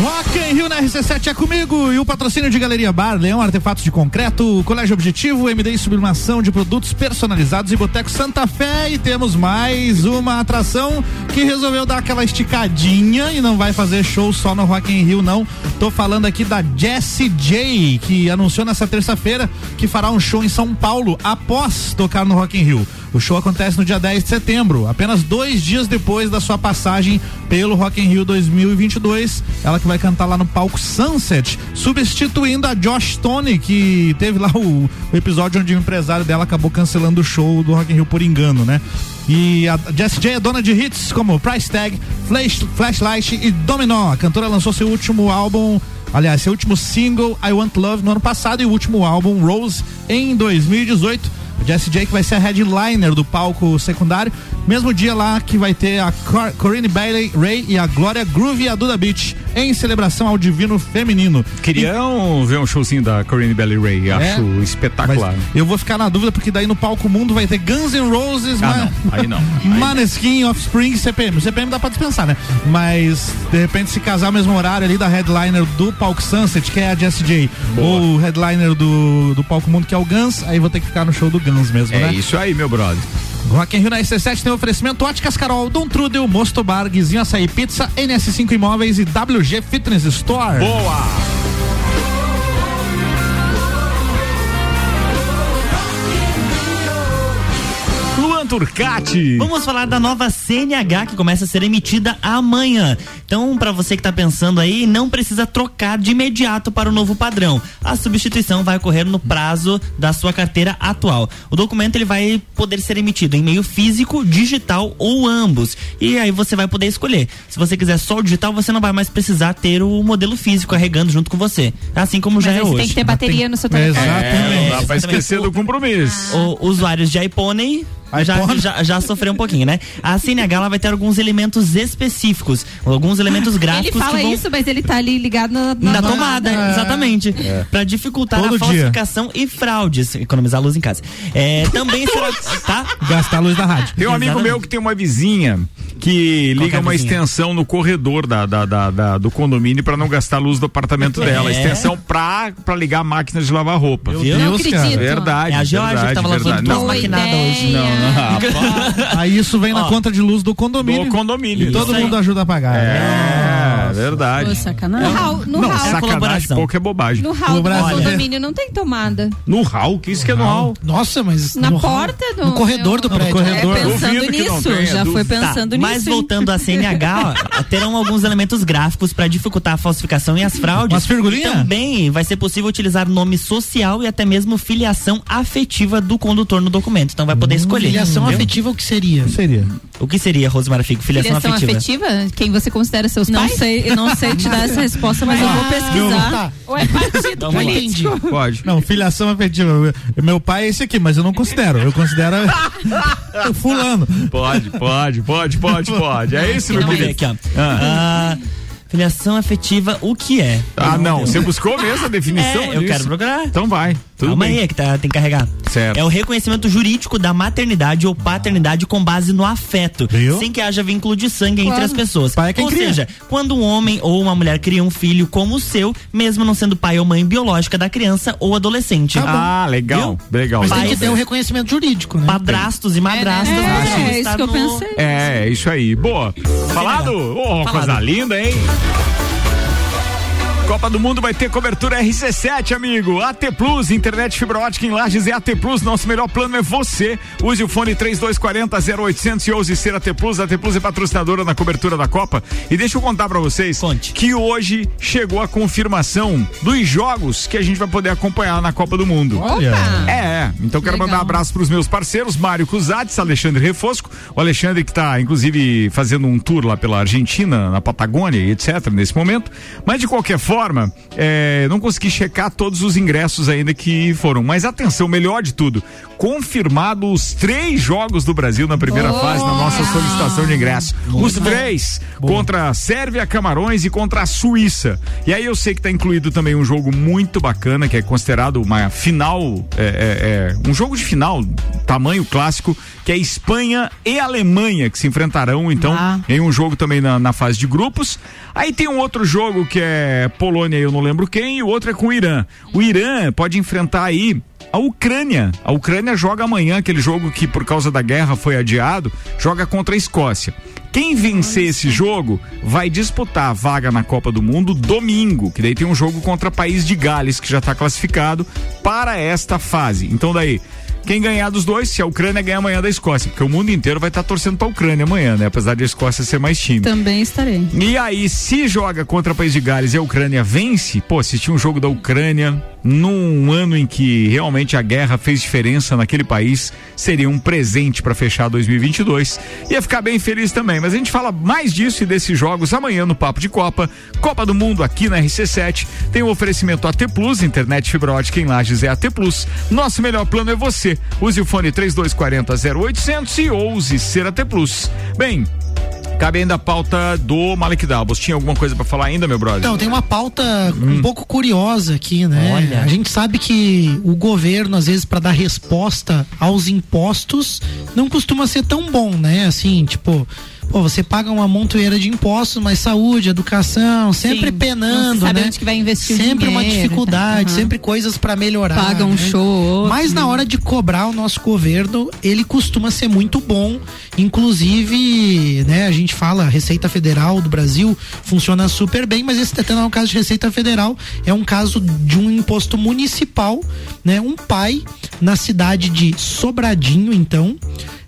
Rock in Rio na RC7 é comigo e o patrocínio de Galeria Bar, Leão Artefatos de Concreto, Colégio Objetivo, MD Sublimação de Produtos Personalizados e Boteco Santa Fé e temos mais uma atração que resolveu dar aquela esticadinha e não vai fazer show só no Rock in Rio não. Tô falando aqui da Jessie J, que anunciou nessa terça-feira que fará um show em São Paulo após tocar no Rock in Rio. O show acontece no dia 10 de setembro, apenas dois dias depois da sua passagem pelo Rock in Rio 2022. Ela que vai cantar lá no palco Sunset, substituindo a Josh Tony, que teve lá o, o episódio onde o empresário dela acabou cancelando o show do Rock in Rio por engano, né? E a Jessie J é dona de hits como Price Tag, Flash, Flashlight e Dominó. A cantora lançou seu último álbum aliás, seu último single I Want Love no ano passado e o último álbum Rose em 2018. Jessie J que vai ser a headliner do palco secundário. Mesmo dia lá que vai ter a Cor Corinne Bailey Ray e a Glória Groove e a Duda Beach em celebração ao divino feminino. Queriam e... ver um showzinho da Corinne Bailey Ray, é, acho espetacular. Eu vou ficar na dúvida porque daí no palco mundo vai ter Guns N' Roses, ah, não. aí não. Aí Maneskin, Offspring, CPM. CPM dá pra dispensar, né? Mas de repente se casar o mesmo horário ali da headliner do palco Sunset, que é a Jessie J, ou o headliner do, do palco mundo que é o Guns, aí vou ter que ficar no show do Guns mesmo, é né? É isso aí, meu brother. Rock in Rio na RC7 tem oferecimento Óticas Carol, Dom Trudel, Mosto Bar, Guizinho Açaí Pizza, NS5 Imóveis e WG Fitness Store. Boa! Turcati. Vamos falar da nova CNH que começa a ser emitida amanhã. Então, para você que está pensando aí, não precisa trocar de imediato para o novo padrão. A substituição vai ocorrer no prazo da sua carteira atual. O documento ele vai poder ser emitido em meio físico, digital ou ambos. E aí você vai poder escolher. Se você quiser só o digital, você não vai mais precisar ter o modelo físico carregando junto com você. Assim como Mas já é hoje. Tem que ter bateria no seu telefone. Exatamente. É, Vai esquecer do compromisso. O, usuários de iPhone já, já, já sofreu um pouquinho, né? A CNH ela vai ter alguns elementos específicos, alguns elementos gráficos. Ele fala vão... isso, mas ele tá ali ligado na, na, na tomada, é. exatamente. É. Para dificultar Todo a falsificação dia. e fraudes, economizar luz em casa. É, também será, tá? Gastar a luz da rádio. Tem um amigo Exatamente. meu que tem uma vizinha que liga é uma extensão no corredor da, da, da, da do condomínio para não gastar a luz do apartamento dela. É. Extensão pra, pra ligar a máquina de lavar roupa. Meu Deus, cara. Verdade. É a Georgia que tava lavando duas maquinadas hoje. Não, não. Aí isso vem na conta de luz do condomínio. Do condomínio. E todo mundo ajuda a pagar. É, Nossa. verdade. Pô, sacanagem. No hall, no não, hall. sacanagem pouco é bobagem. No hall do condomínio não tem tomada. No hall? Que isso que é no hall? Nossa, mas... Na porta do... No corredor do prédio. No corredor. É, pensando nisso, já foi pensando nisso. Mas voltando a CNH, ó, terão alguns elementos gráficos para dificultar a falsificação e as fraudes. Umas figurinhas? Também vai ser possível utilizar nome social e até mesmo filiação afetiva do condutor no documento. Então vai poder hum, escolher. Filiação entendeu? afetiva o que seria? Seria. O que seria, Rosemara Fico? Filiação, filiação afetiva? afetiva? Quem você considera seus não pais? Sei, eu não sei te dar essa resposta, mas ah, eu vou ah, pesquisar. Tá. Ou é partido não, político? Pode. Não, filiação afetiva. Meu pai é esse aqui, mas eu não considero. Eu considero fulano. Pode, pode, pode, pode, pode. É isso, meu querido. Aqui, ó. Ah. ah Filiação afetiva, o que é? Ah, não. Você buscou mesmo a definição? É, eu quero procurar. Então vai. Tudo Calma bem. aí, é que tá, tem que carregar. Certo. É o reconhecimento jurídico da maternidade ou paternidade com base no afeto, Viu? sem que haja vínculo de sangue claro. entre as pessoas. Pai é quem ou cria. seja, quando um homem ou uma mulher cria um filho como o seu, mesmo não sendo pai ou mãe biológica da criança ou adolescente. Tá ah, legal. Viu? Legal. Mas tem que ter o um reconhecimento jurídico, né? Padrastos e madrastas. É, é, é, é isso que eu pensei. É, isso aí. Boa. Falado? Oh, Falado. coisa linda, hein? Copa do Mundo vai ter cobertura RC7, amigo. AT Plus, internet fibra ótica em Lages é AT Plus. Nosso melhor plano é você. Use o fone 3240 0800 e ouse ser AT Plus. AT Plus é patrocinadora na cobertura da Copa. E deixa eu contar para vocês Conte. que hoje chegou a confirmação dos jogos que a gente vai poder acompanhar na Copa do Mundo. Olha. É, então quero Legal. mandar um abraço para os meus parceiros, Mário Cusatz, Alexandre Refosco. O Alexandre que está inclusive fazendo um tour lá pela Argentina, na Patagônia e etc nesse momento. Mas de qualquer forma, forma, é, não consegui checar todos os ingressos ainda que foram. Mas atenção, melhor de tudo, confirmado os três jogos do Brasil na primeira oh. fase na nossa solicitação de ingresso. Muito os três contra a Sérvia, Camarões e contra a Suíça. E aí eu sei que está incluído também um jogo muito bacana, que é considerado uma final, é, é, é, um jogo de final, tamanho clássico, que é Espanha e Alemanha, que se enfrentarão então ah. em um jogo também na, na fase de grupos. Aí tem um outro jogo que é Polônia, eu não lembro quem, e o outro é com o Irã. O Irã pode enfrentar aí a Ucrânia. A Ucrânia joga amanhã aquele jogo que por causa da guerra foi adiado, joga contra a Escócia. Quem vencer esse jogo vai disputar a vaga na Copa do Mundo domingo, que daí tem um jogo contra o País de Gales que já está classificado para esta fase. Então daí quem ganhar dos dois, se a Ucrânia ganhar amanhã da Escócia, porque o mundo inteiro vai estar tá torcendo pra Ucrânia amanhã, né? Apesar de a Escócia ser mais time. Também estarei. E aí, se joga contra o País de Gales e a Ucrânia vence, pô, assistir um jogo da Ucrânia num ano em que realmente a guerra fez diferença naquele país, seria um presente para fechar 2022. Ia ficar bem feliz também, mas a gente fala mais disso e desses jogos amanhã no Papo de Copa. Copa do Mundo aqui na RC7. Tem o um oferecimento AT Plus, internet fibra ótica em Lages é AT Plus. Nosso melhor plano é você. Use o fone 3240 0800 e ouse ser AT Plus. Bem, Cabe ainda a pauta do Malek Dalbos. Tinha alguma coisa para falar ainda, meu brother? Então, tem uma pauta hum. um pouco curiosa aqui, né? Olha. A gente sabe que o governo, às vezes, para dar resposta aos impostos, não costuma ser tão bom, né? Assim, tipo, pô, você paga uma montoeira de impostos, mas saúde, educação, sempre Sim, penando, sabe né? Onde que vai investir sempre dinheiro, uma dificuldade, uhum. sempre coisas para melhorar. Paga um né? show. Mas na hora de cobrar o nosso governo, ele costuma ser muito bom. Inclusive, né, a gente fala Receita Federal do Brasil funciona super bem, mas esse até não é um caso de Receita Federal, é um caso de um imposto municipal, né? Um pai na cidade de Sobradinho, então,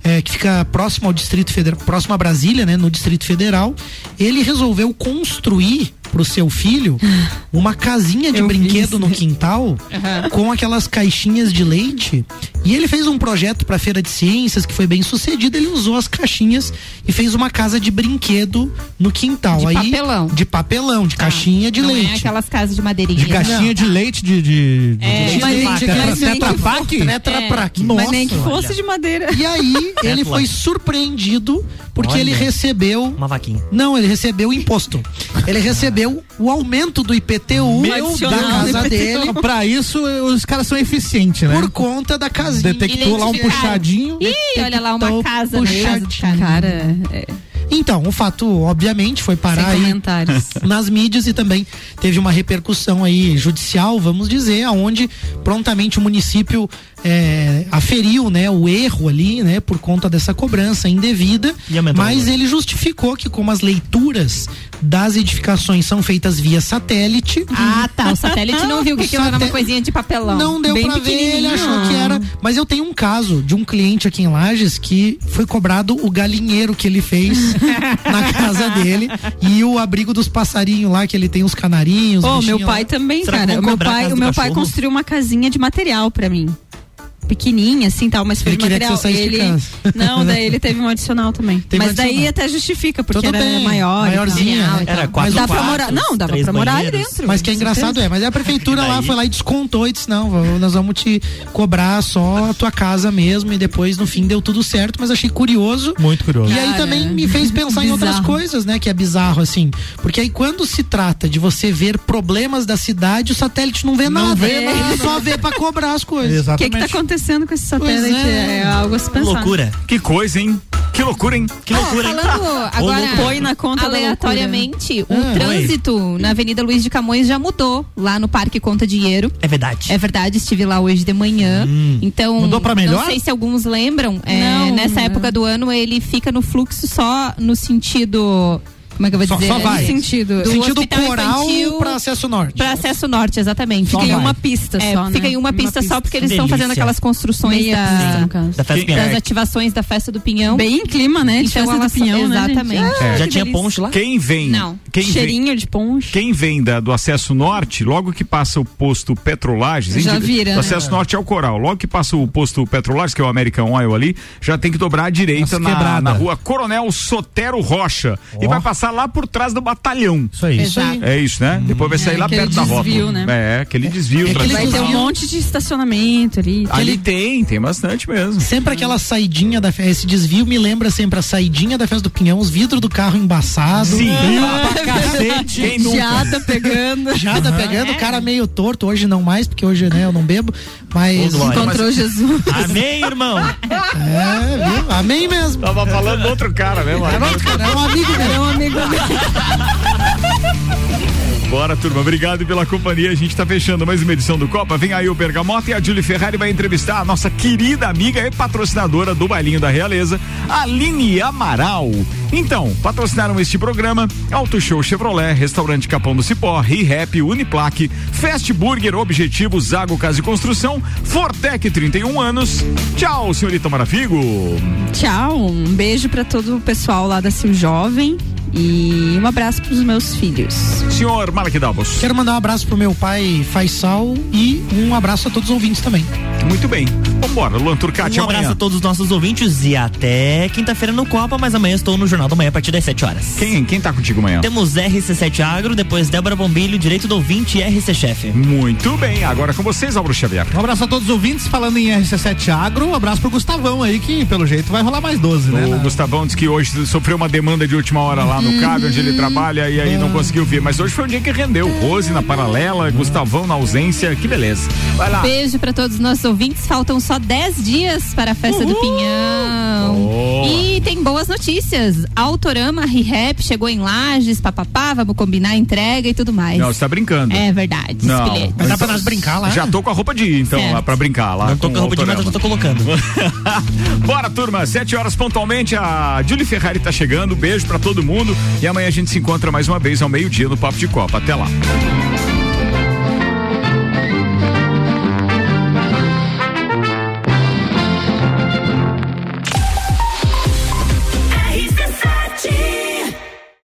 é, que fica próximo ao Distrito Federal, próximo a Brasília, né, no Distrito Federal, ele resolveu construir pro seu filho uma casinha de Eu brinquedo no quintal uhum. com aquelas caixinhas de leite. E ele fez um projeto para feira de ciências que foi bem sucedido. Ele usou as caixinhas e fez uma casa de brinquedo no quintal. De Aí, papelão. De papelão, de ah, caixinha de não é leite. É aquelas casas de madeirinha. De caixinha não. de leite de. de, é, de, de leite, Tetra Pak? Tetra Pak. Mas nem que fosse Olha. de madeira. E aí, ele foi surpreendido porque Olha. ele recebeu. Uma vaquinha. Não, ele recebeu o imposto. Ele recebeu o aumento do IPTU Meu da casa dele. Pra isso, os caras são eficientes, né? Por conta da casinha. Detectou lá um puxadinho. Ih, olha lá, uma casa puxadinho. Cara, é. Então, o fato, obviamente, foi parar aí nas mídias e também teve uma repercussão aí judicial, vamos dizer, aonde prontamente o município é, aferiu né, o erro ali, né, por conta dessa cobrança indevida, mas ele justificou que como as leituras das edificações são feitas via satélite. Ah, tá. O satélite não viu que aquilo era uma coisinha de papelão. Não deu Bem pra ver, ele achou que era. Mas eu tenho um caso de um cliente aqui em Lages que foi cobrado o galinheiro que ele fez na casa dele e o abrigo dos passarinhos lá, que ele tem os canarinhos. Oh, meu pai lá. também, Será cara. O meu pai, o meu pai construiu uma casinha de material para mim pequenininha, assim, tal, mas foi ele material. Que ele Não, daí ele teve um adicional também. Tem mas daí até justifica, porque Tudo era bem, maior. Maiorzinha. Tal, era quatro dá pra morar. Não, dava pra morar ali dentro. Mas que é engraçado é, mas a prefeitura lá foi lá e descontou e disse: não, nós vamos te cobrar só a tua casa mesmo. E depois, no fim, deu tudo certo, mas achei curioso. Muito curioso. E aí também me fez pensar em outras coisas, né? Que é bizarro, assim. Porque aí quando se trata de você ver problemas da cidade, o satélite não vê não nada. Vê. Ele só vê pra cobrar as coisas. Exatamente. O que, que tá acontecendo com esse satélite? é. é algo a se pensar. Loucura. Que coisa, hein? Que loucura, hein? Que loucura, hein? Falando agora, põe na conta aleatoriamente, o ah, trânsito oi. na Avenida Luiz de Camões já mudou lá no Parque Conta Dinheiro. É verdade. É verdade, estive lá hoje de manhã. Hum. Então, mudou pra melhor? Não sei se alguns lembram. É, nessa época do ano ele fica no fluxo só no sentido como é que eu vou só, dizer? Só vai. sentido. Do sentido coral para acesso norte. Para acesso norte, exatamente. Fica em uma pista é, só, né? Fica em uma, uma pista, pista, só porque eles estão fazendo aquelas construções da, da festa das é. ativações da festa do Pinhão. Bem em clima, né? De então, festa do Pinhão, né, Exatamente. Né, é. Já tinha ponche lá? Quem vem? Não. Quem Cheirinho vem, de ponche. Quem vem da, do acesso norte, logo que passa o posto Petrolages, já vira. O acesso né? norte é o Coral. Logo que passa o posto Petrolages, que é o American Oil ali, já tem que dobrar à direita na, na, rua Coronel Sotero Rocha. Oh. E vai passar lá por trás do batalhão. Isso aí. Isso aí. É isso, né? Hum. Depois vai sair é, lá perto desvio, da rota. Né? É, aquele desvio. É, vai ter um monte de estacionamento ali. Ali tem, tem bastante mesmo. Sempre aquela saidinha da festa, esse desvio me lembra sempre a saidinha da festa do Pinhão, os vidros do carro embaçado. Sim. É. Cacete. Quem nunca? Jada pegando. Jada uhum. pegando, o cara meio torto, hoje não mais, porque hoje, né, eu não bebo, mas... Encontrou mas... Jesus. Amém, irmão. É, viu? Amém mesmo. Tava falando outro cara, né, mano? É um amigo meu. É um amigo meu. Bora, turma. Obrigado pela companhia. A gente tá fechando mais uma edição do Copa. Vem aí o Bergamota e a Julie Ferrari vai entrevistar a nossa querida amiga e patrocinadora do Bailinho da Realeza, Aline Amaral. Então, patrocinaram este programa Auto Show Chevrolet, Restaurante Capão do Cipó, ReHap, Uniplaque, Fast Burger, Objetivo, Zago Casa e Construção, Fortec 31 anos. Tchau, senhorita Marafigo. Tchau, um beijo para todo o pessoal lá da Sil Jovem e um abraço para os meus filhos. Senhor Malek Davos. Quero mandar um abraço pro meu pai Faisal e um abraço a todos os ouvintes também. Muito bem. Vambora, Luan Turcati Um abraço amanhã. a todos os nossos ouvintes e até quinta-feira no Copa, mas amanhã estou no Jornal da Manhã a partir das 7 horas. Quem, quem tá contigo amanhã? Temos RC7 Agro, depois Débora Bombilho, Direito do Ouvinte e RC Chefe. Muito bem, agora com vocês, Álvaro Xavier. Um abraço a todos os ouvintes, falando em RC7 Agro, um abraço pro Gustavão aí, que pelo jeito vai rolar mais 12, né? O Gustavão disse que hoje sofreu uma demanda de última hora lá no uhum. CAB, onde ele trabalha e aí não conseguiu vir. Mas hoje foi um dia que rendeu. Rose na paralela, Gustavão na ausência. Que beleza. Vai lá. Beijo para todos os nossos ouvintes. Faltam só 10 dias para a festa Uhul. do Pinhão. Oh. E tem boas notícias. Autorama Rehap chegou em Lages, papapá, vamos combinar a entrega e tudo mais. Não, você tá brincando. É verdade. Não. Mas dá pra nós brincar lá? Já tô com a roupa de ir, então, certo. lá pra brincar lá. Não tô com a roupa de ir, mas eu tô colocando. Bora, turma. 7 horas pontualmente. A Julie Ferrari tá chegando. Beijo pra todo mundo. E amanhã a gente se encontra mais uma vez ao meio-dia no Papo de Copa. Até lá.